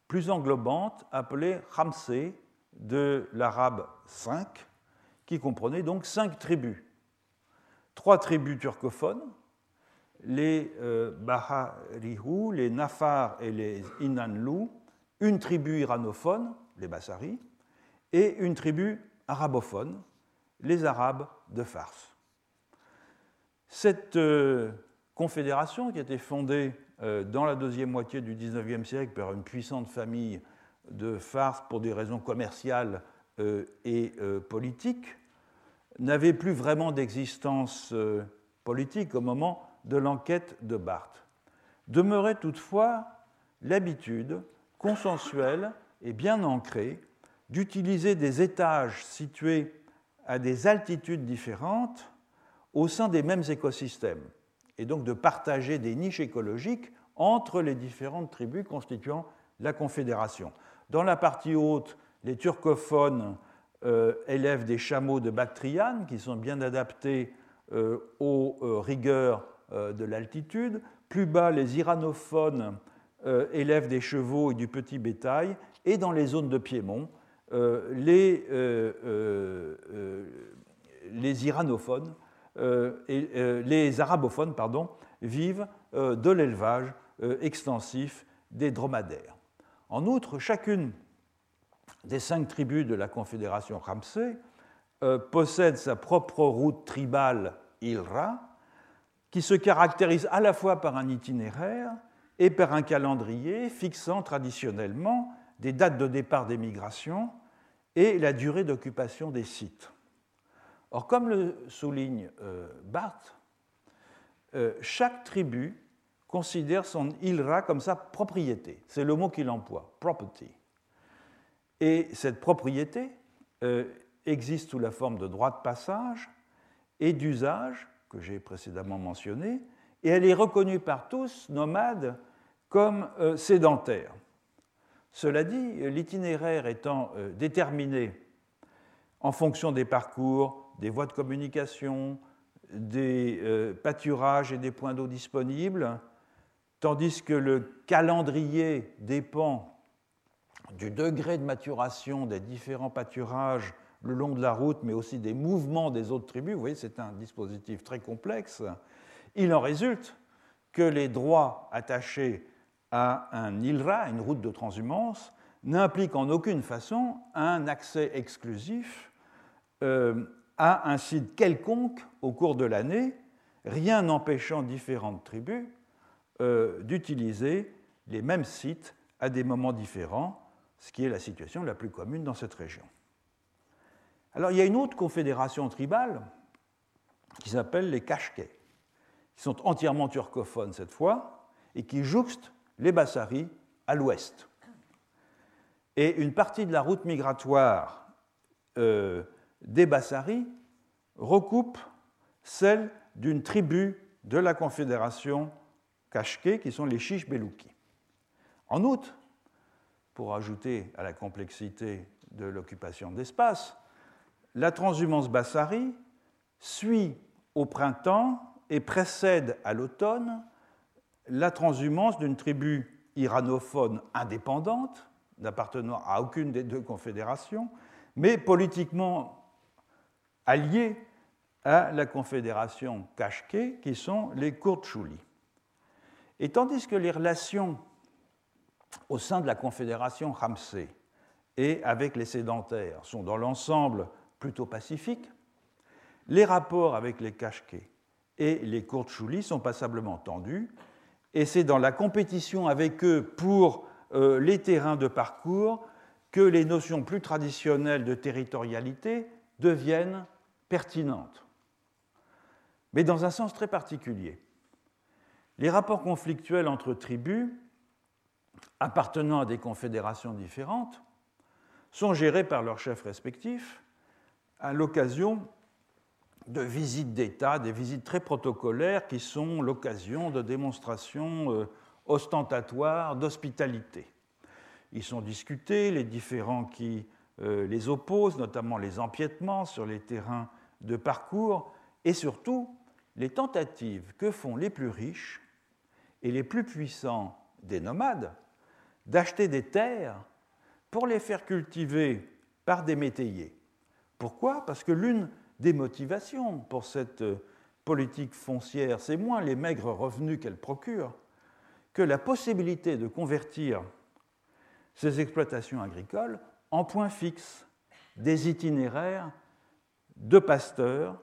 plus englobante, appelée Ramsey de l'arabe 5, qui comprenait donc cinq tribus. Trois tribus turcophones, les euh, Baharihu, les Nafar et les Inanlu, une tribu iranophone, les Bassaris, et une tribu arabophone, les Arabes de Fars. Cette euh, confédération, qui a été fondée euh, dans la deuxième moitié du XIXe siècle par une puissante famille de Fars pour des raisons commerciales et politiques, n'avait plus vraiment d'existence politique au moment de l'enquête de Barthes. Demeurait toutefois l'habitude consensuelle et bien ancrée d'utiliser des étages situés à des altitudes différentes au sein des mêmes écosystèmes, et donc de partager des niches écologiques entre les différentes tribus constituant la Confédération. Dans la partie haute, les turcophones euh, élèvent des chameaux de Bactriane qui sont bien adaptés euh, aux euh, rigueurs de l'altitude. Plus bas, les iranophones élèvent des chevaux et du petit bétail. Et dans les zones de Piémont, les, iranophones et les arabophones vivent de l'élevage extensif des dromadaires. En outre, chacune des cinq tribus de la Confédération Ramsey euh, possède sa propre route tribale Ilra, qui se caractérise à la fois par un itinéraire et par un calendrier fixant traditionnellement des dates de départ des migrations et la durée d'occupation des sites. Or, comme le souligne euh, euh, chaque tribu considère son ilra comme sa propriété. C'est le mot qu'il emploie, property. Et cette propriété euh, existe sous la forme de droit de passage et d'usage, que j'ai précédemment mentionné, et elle est reconnue par tous, nomades, comme euh, sédentaire. Cela dit, l'itinéraire étant euh, déterminé en fonction des parcours, des voies de communication, des pâturages et des points d'eau disponibles, tandis que le calendrier dépend du degré de maturation des différents pâturages le long de la route, mais aussi des mouvements des autres tribus. Vous voyez, c'est un dispositif très complexe. Il en résulte que les droits attachés à un ILRA, une route de transhumance, n'impliquent en aucune façon un accès exclusif euh, à un site quelconque au cours de l'année, rien n'empêchant différentes tribus euh, d'utiliser les mêmes sites à des moments différents ce qui est la situation la plus commune dans cette région. Alors il y a une autre confédération tribale qui s'appelle les Kashkés, qui sont entièrement turcophones cette fois, et qui jouxtent les Bassaris à l'ouest. Et une partie de la route migratoire euh, des Bassaris recoupe celle d'une tribu de la confédération Kashké, qui sont les Chiches Belouki. En outre, pour ajouter à la complexité de l'occupation d'espace, la transhumance Bassari suit au printemps et précède à l'automne la transhumance d'une tribu iranophone indépendante, n'appartenant à aucune des deux confédérations, mais politiquement alliée à la confédération Kashke, qui sont les Kurtchuli. Et tandis que les relations au sein de la confédération Ramsey et avec les sédentaires sont dans l'ensemble plutôt pacifiques, les rapports avec les Kashke et les Kurtchuli sont passablement tendus, et c'est dans la compétition avec eux pour euh, les terrains de parcours que les notions plus traditionnelles de territorialité deviennent pertinentes. Mais dans un sens très particulier. Les rapports conflictuels entre tribus appartenant à des confédérations différentes sont gérés par leurs chefs respectifs à l'occasion de visites d'État, des visites très protocolaires qui sont l'occasion de démonstrations euh, ostentatoires d'hospitalité. Ils sont discutés, les différents qui euh, les opposent, notamment les empiètements sur les terrains de parcours, et surtout les tentatives que font les plus riches et les plus puissants des nomades d'acheter des terres pour les faire cultiver par des métayers. Pourquoi? Parce que l'une des motivations pour cette euh, politique foncière, c'est moins les maigres revenus qu'elle procure que la possibilité de convertir ces exploitations agricoles en points fixes, des itinéraires de pasteurs,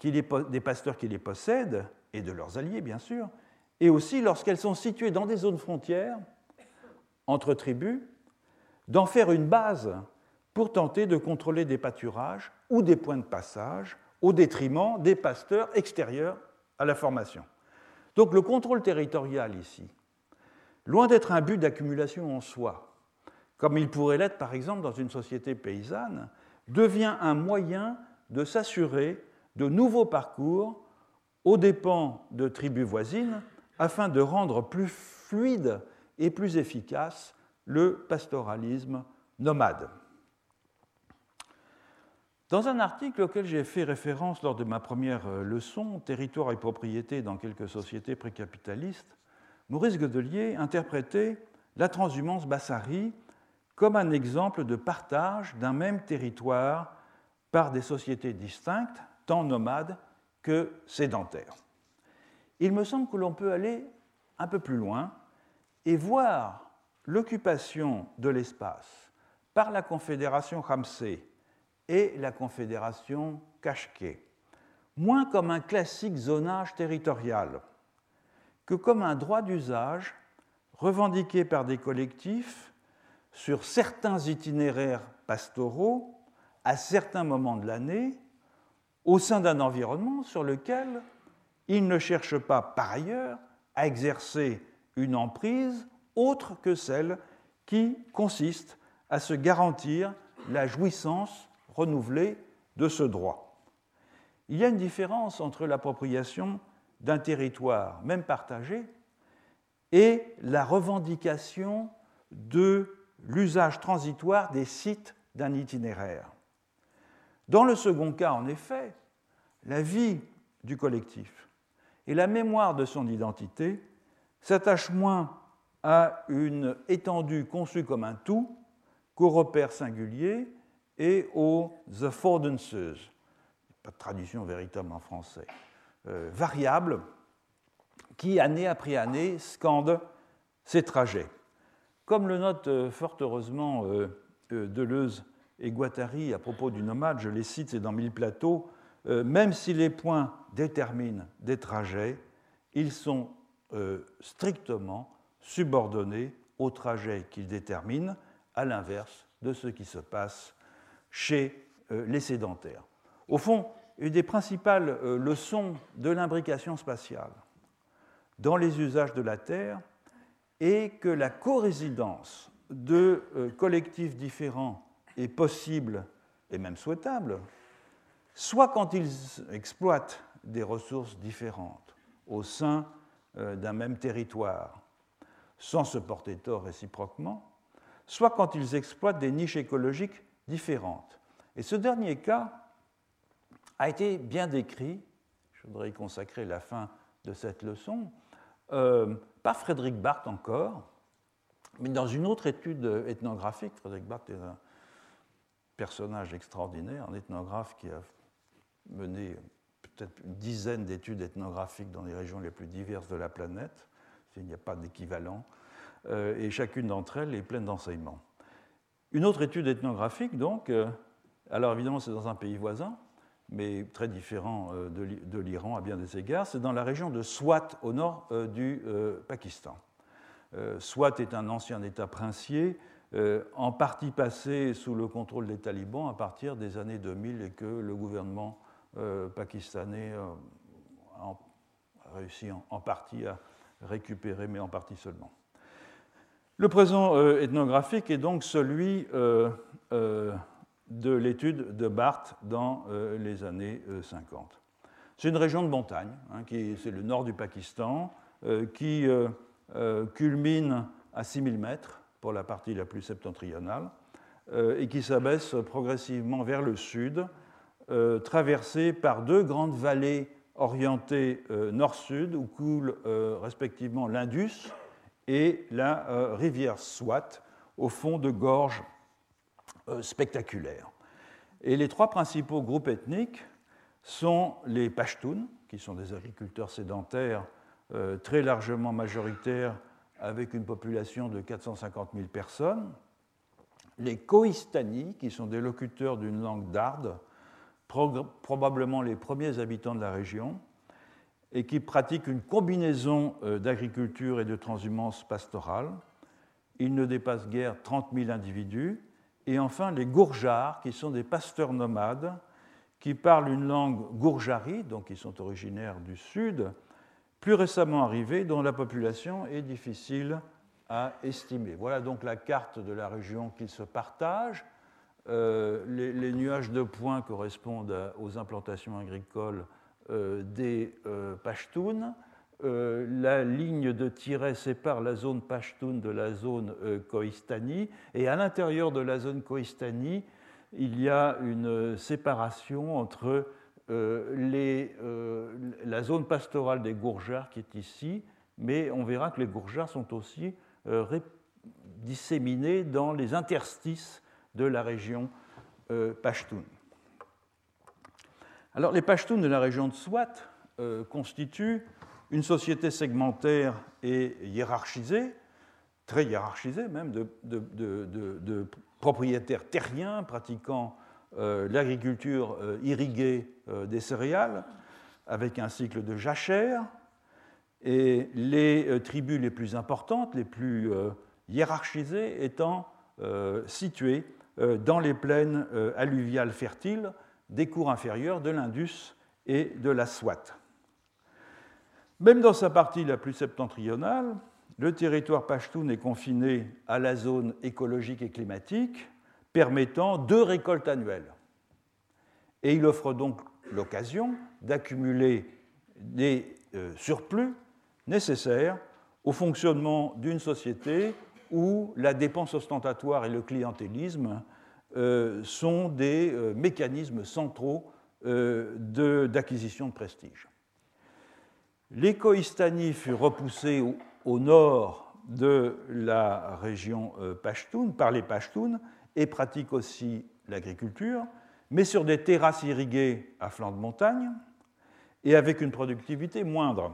des pasteurs qui les possèdent, et de leurs alliés bien sûr, et aussi lorsqu'elles sont situées dans des zones frontières entre tribus, d'en faire une base pour tenter de contrôler des pâturages ou des points de passage au détriment des pasteurs extérieurs à la formation. Donc le contrôle territorial ici, loin d'être un but d'accumulation en soi, comme il pourrait l'être par exemple dans une société paysanne, devient un moyen de s'assurer de nouveaux parcours aux dépens de tribus voisines afin de rendre plus fluide et plus efficace le pastoralisme nomade. Dans un article auquel j'ai fait référence lors de ma première euh, leçon, Territoire et propriété dans quelques sociétés précapitalistes, Maurice Godelier interprétait la transhumance Bassari comme un exemple de partage d'un même territoire par des sociétés distinctes, tant nomades que sédentaires. Il me semble que l'on peut aller un peu plus loin et voir l'occupation de l'espace par la Confédération Ramsey et la Confédération Kashke, moins comme un classique zonage territorial que comme un droit d'usage revendiqué par des collectifs sur certains itinéraires pastoraux à certains moments de l'année au sein d'un environnement sur lequel ils ne cherchent pas par ailleurs à exercer une emprise autre que celle qui consiste à se garantir la jouissance renouvelée de ce droit. Il y a une différence entre l'appropriation d'un territoire, même partagé, et la revendication de l'usage transitoire des sites d'un itinéraire. Dans le second cas, en effet, la vie du collectif et la mémoire de son identité s'attachent moins à une étendue conçue comme un tout qu'aux repères singuliers et aux affordances, pas de traduction véritable en français, euh, variables qui, année après année, scandent ces trajets. Comme le note euh, fort heureusement euh, Deleuze et Guattari à propos du nomade, je les cite, c'est dans Mille plateaux, même si les points déterminent des trajets, ils sont strictement subordonnés aux trajets qu'ils déterminent, à l'inverse de ce qui se passe chez les sédentaires. Au fond, une des principales euh, leçons de l'imbrication spatiale dans les usages de la Terre est que la corésidence de euh, collectifs différents est possible et même souhaitable, soit quand ils exploitent des ressources différentes au sein euh, d'un même territoire, sans se porter tort réciproquement, soit quand ils exploitent des niches écologiques différentes. Et ce dernier cas a été bien décrit, je voudrais y consacrer la fin de cette leçon, pas Frédéric Barthes encore, mais dans une autre étude ethnographique, Frédéric Barthes est un personnage extraordinaire, un ethnographe qui a mené peut-être une dizaine d'études ethnographiques dans les régions les plus diverses de la planète, il n'y a pas d'équivalent, euh, et chacune d'entre elles est pleine d'enseignements. Une autre étude ethnographique, donc, euh, alors évidemment c'est dans un pays voisin, mais très différent euh, de l'Iran à bien des égards, c'est dans la région de Swat, au nord du Pakistan. Swat est un ancien État princier, en partie passé sous le contrôle des talibans à partir des années 2000 et que le gouvernement pakistanais a réussi en partie à récupérer, mais en partie seulement. Le présent euh, ethnographique est donc celui euh, euh, de l'étude de Barthes dans les années 50. C'est une région de montagne, hein, c'est le nord du Pakistan, qui culmine à 6000 mètres pour la partie la plus septentrionale et qui s'abaisse progressivement vers le sud, traversée par deux grandes vallées orientées nord-sud où coulent respectivement l'Indus et la euh, rivière Swat au fond de gorges euh, spectaculaires. Et les trois principaux groupes ethniques sont les Pashtuns, qui sont des agriculteurs sédentaires euh, très largement majoritaires avec une population de 450 000 personnes, les Kohistani, qui sont des locuteurs d'une langue darde, probablement les premiers habitants de la région, et qui pratiquent une combinaison euh, d'agriculture et de transhumance pastorale. Ils ne dépassent guère 30 000 individus. Et enfin, les Gourjards, qui sont des pasteurs nomades, qui parlent une langue gourjari, donc ils sont originaires du sud, plus récemment arrivés, dont la population est difficile à estimer. Voilà donc la carte de la région qu'ils se partagent. Euh, les, nuages de points correspondent aux implantations agricoles euh, des euh, Pashtuns. Euh, la ligne de tiret sépare la zone Pashtun de la zone Kohistani, et à l'intérieur de la zone Kohistani, il y a une séparation entre la zone pastorale des Gourjars qui est ici, mais on verra que les Gourjars sont aussi disséminés dans les interstices de la région Pashtun. Alors, les Pashtuns de la région de Swat euh, constituent une société segmentaire et hiérarchisée, très hiérarchisée même, de, propriétaires terriens pratiquant euh, l'agriculture euh, irriguée des céréales, avec un cycle de jachère. Et les tribus les plus importantes, les plus hiérarchisées, étant situées dans les plaines alluviales fertiles des cours inférieurs de l'Indus et de la Swat. Même dans sa partie la plus septentrionale, le territoire pashtun est confiné à la zone écologique et climatique permettant deux récoltes annuelles. Et il offre donc l'occasion d'accumuler des euh, surplus nécessaires au fonctionnement d'une société où la dépense ostentatoire et le clientélisme euh, sont des euh, mécanismes centraux euh, d'acquisition de, prestige. Les Kohistani furent repoussés au, nord de la région Pashtun par les Pashtuns et pratiquent aussi l'agriculture, mais sur des terrasses irriguées à flanc de montagne et avec une productivité moindre.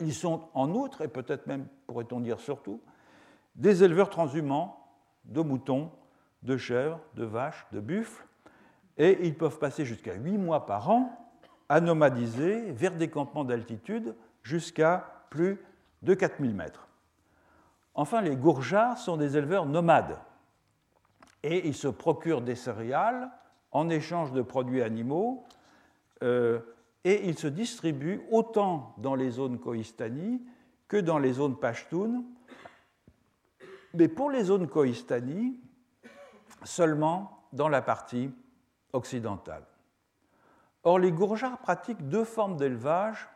Ils sont en outre, et peut-être même pourrait-on dire surtout, des éleveurs transhumants de moutons de chèvres, de vaches, de buffles, et ils peuvent passer jusqu'à 8 mois par an à nomadiser vers des campements d'altitude jusqu'à plus de 4000 mètres. Enfin, les gourjards sont des éleveurs nomades et ils se procurent des céréales en échange de produits animaux euh, et ils se distribuent autant dans les zones Kohistani que dans les zones Pashtun. Mais pour les zones Kohistani, seulement dans la partie occidentale. Or, les gourjards pratiquent deux formes d'élevage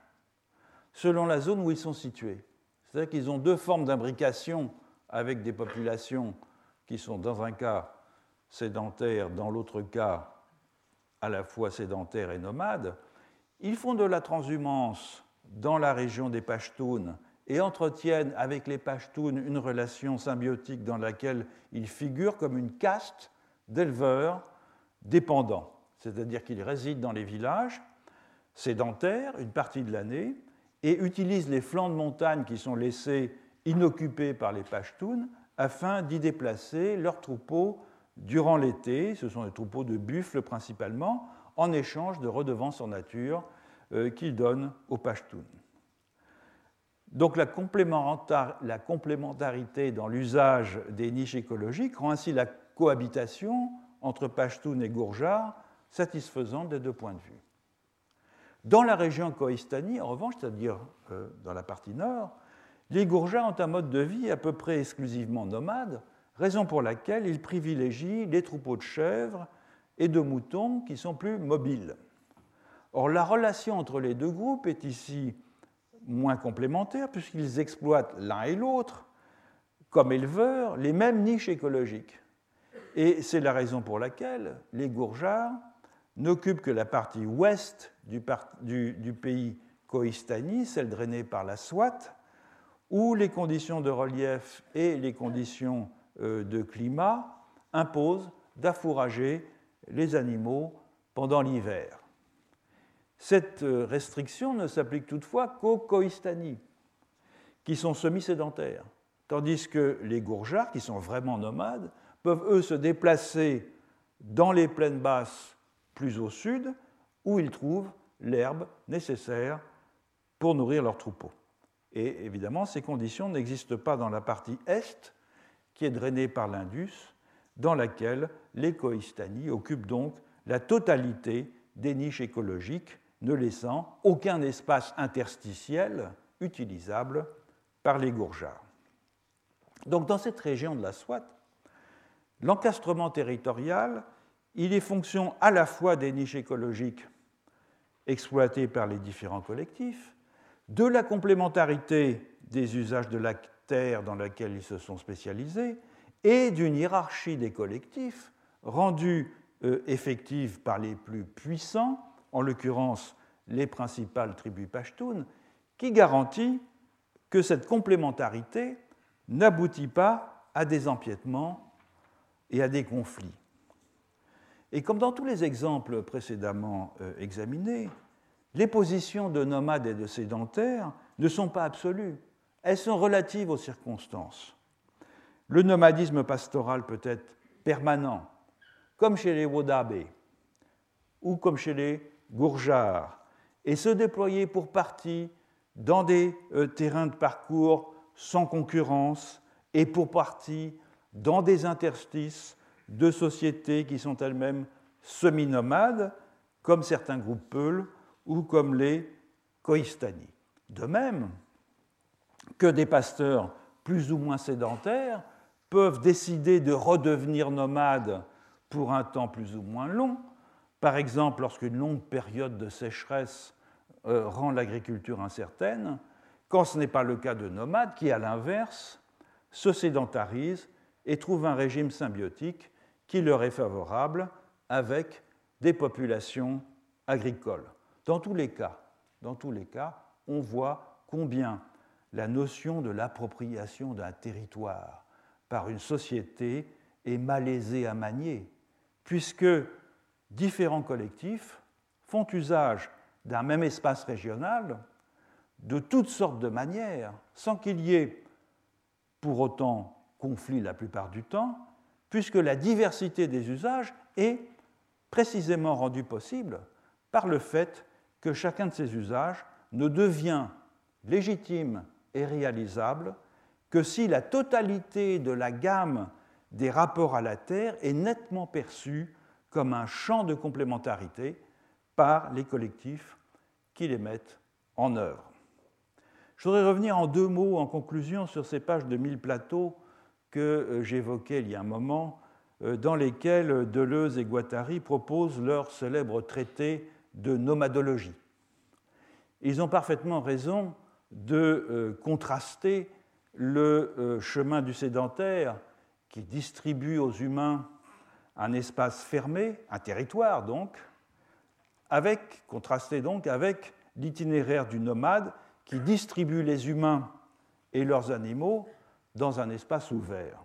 selon la zone où ils sont situés. C'est-à-dire qu'ils ont deux formes d'imbrication avec des populations qui sont dans un cas sédentaires, dans l'autre cas à la fois sédentaires et nomades. Ils font de la transhumance dans la région des Pashtuns et entretiennent avec les Pashtuns une relation symbiotique dans laquelle ils figurent comme une caste d'éleveurs dépendants, c'est-à-dire qu'ils résident dans les villages sédentaires une partie de l'année et utilisent les flancs de montagne qui sont laissés inoccupés par les Pashtuns afin d'y déplacer leurs troupeaux durant l'été. Ce sont des troupeaux de buffles principalement, en échange de redevances en nature euh, qu'ils donnent aux Pashtuns. Donc la, complémentarité dans l'usage des niches écologiques rend ainsi la cohabitation entre Pashtun et Gourjar satisfaisante des deux points de vue. Dans la région Kohistani, en revanche, c'est-à-dire euh, dans la partie nord, les Gourjars ont un mode de vie à peu près exclusivement nomade, raison pour laquelle ils privilégient les troupeaux de chèvres et de moutons qui sont plus mobiles. Or, la relation entre les deux groupes est ici moins complémentaires puisqu'ils exploitent l'un et l'autre, comme éleveurs, les mêmes niches écologiques. Et c'est la raison pour laquelle les gourjards n'occupent que la partie ouest du, pays Kohistani, celle drainée par la Swat, où les conditions de relief et les conditions euh, de climat imposent d'affourager les animaux pendant l'hiver. Cette euh, restriction ne s'applique toutefois qu'aux Kohistani, qui sont semi-sédentaires, tandis que les gourjards, qui sont vraiment nomades, peuvent eux se déplacer dans les plaines basses plus au sud, où ils trouvent l'herbe nécessaire pour nourrir leurs troupeaux. Et évidemment, ces conditions n'existent pas dans la partie est, qui est drainée par l'Indus, dans laquelle les Kohistani occupent donc la totalité des niches écologiques ne laissant aucun espace interstitiel utilisable par les gourjards. Donc dans cette région de la Swat, l'encastrement territorial, il est fonction à la fois des niches écologiques exploitées par les différents collectifs, de la complémentarité des usages de la terre dans laquelle ils se sont spécialisés, et d'une hiérarchie des collectifs rendue euh, effective par les plus puissants en l'occurrence les principales tribus pashtunes, qui garantit que cette complémentarité n'aboutit pas à des empiètements et à des conflits. Et comme dans tous les exemples précédemment euh, examinés, les positions de nomades et de sédentaires ne sont pas absolues, elles sont relatives aux circonstances. Le nomadisme pastoral peut être permanent, comme chez les Wodabe ou comme chez les Gourjard, et se déployer pour partie dans des euh, terrains de parcours sans concurrence et pour partie dans des interstices de sociétés qui sont elles-mêmes semi-nomades, comme certains groupes Peuls ou comme les Koistani. De même que des pasteurs plus ou moins sédentaires peuvent décider de redevenir nomades pour un temps plus ou moins long, par exemple, lorsqu'une longue période de sécheresse euh, rend l'agriculture incertaine, quand ce n'est pas le cas de nomades qui, à l'inverse, se sédentarisent et trouvent un régime symbiotique qui leur est favorable avec des populations agricoles. Dans tous les cas, dans tous les cas, on voit combien la notion de l'appropriation d'un territoire par une société est malaisée à manier, puisque différents collectifs font usage d'un même espace régional de toutes sortes de manières, sans qu'il y ait pour autant conflit la plupart du temps, puisque la diversité des usages est précisément rendue possible par le fait que chacun de ces usages ne devient légitime et réalisable que si la totalité de la gamme des rapports à la Terre est nettement perçue comme un champ de complémentarité par les collectifs qui les mettent en œuvre. Je voudrais revenir en deux mots en conclusion sur ces pages de mille plateaux que euh, j'évoquais il y a un moment, euh, dans lesquelles Deleuze et Guattari proposent leur célèbre traité de nomadologie. Ils ont parfaitement raison de euh, contraster le chemin du sédentaire qui distribue aux humains un espace fermé, un territoire donc, avec, contrasté donc avec l'itinéraire du nomade qui distribue les humains et leurs animaux dans un espace ouvert.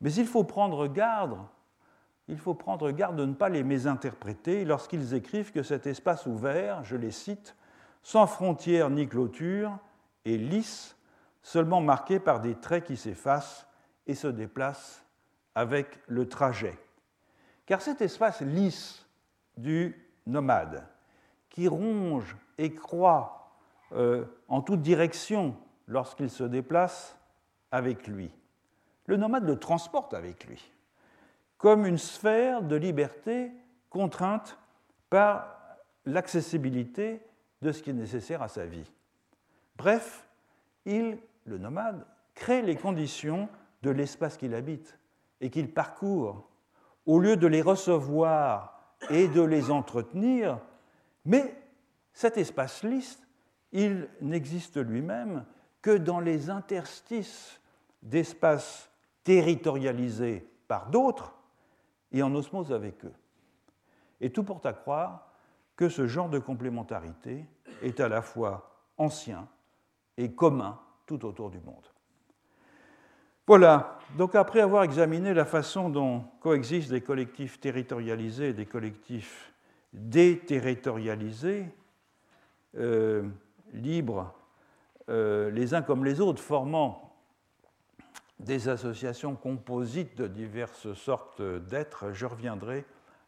Mais il faut prendre garde, il faut prendre garde de ne pas les mésinterpréter lorsqu'ils écrivent que cet espace ouvert, je les cite, sans frontières ni clôture, est lisse, seulement marqué par des traits qui s'effacent et se déplacent avec le trajet. Car cet espace lisse du nomade, qui ronge et croît euh, en toute direction lorsqu'il se déplace avec lui, le nomade le transporte avec lui, comme une sphère de liberté contrainte par l'accessibilité de ce qui est nécessaire à sa vie. Bref, il, le nomade, crée les conditions de l'espace qu'il habite et qu'il parcourt, au lieu de les recevoir et de les entretenir, mais cet espace lisse, il n'existe lui-même que dans les interstices d'espaces territorialisés par d'autres et en osmose avec eux. Et tout porte à croire que ce genre de complémentarité est à la fois ancien et commun tout autour du monde. Voilà, donc après avoir examiné la façon dont coexistent des collectifs territorialisés et des collectifs déterritorialisés, euh, libres euh, les uns comme les autres, formant des associations composites de diverses sortes d'êtres, je reviendrai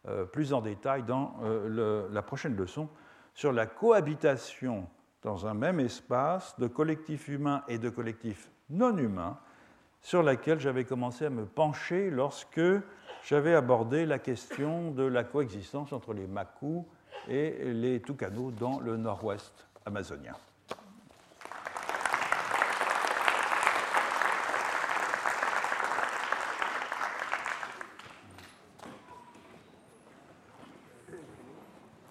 euh, plus en détail dans la prochaine leçon sur la cohabitation dans un même espace de collectifs humains et de collectifs non humains sur laquelle j'avais commencé à me pencher lorsque j'avais abordé la question de la coexistence entre les Makus et les Tucanos dans le nord-ouest amazonien.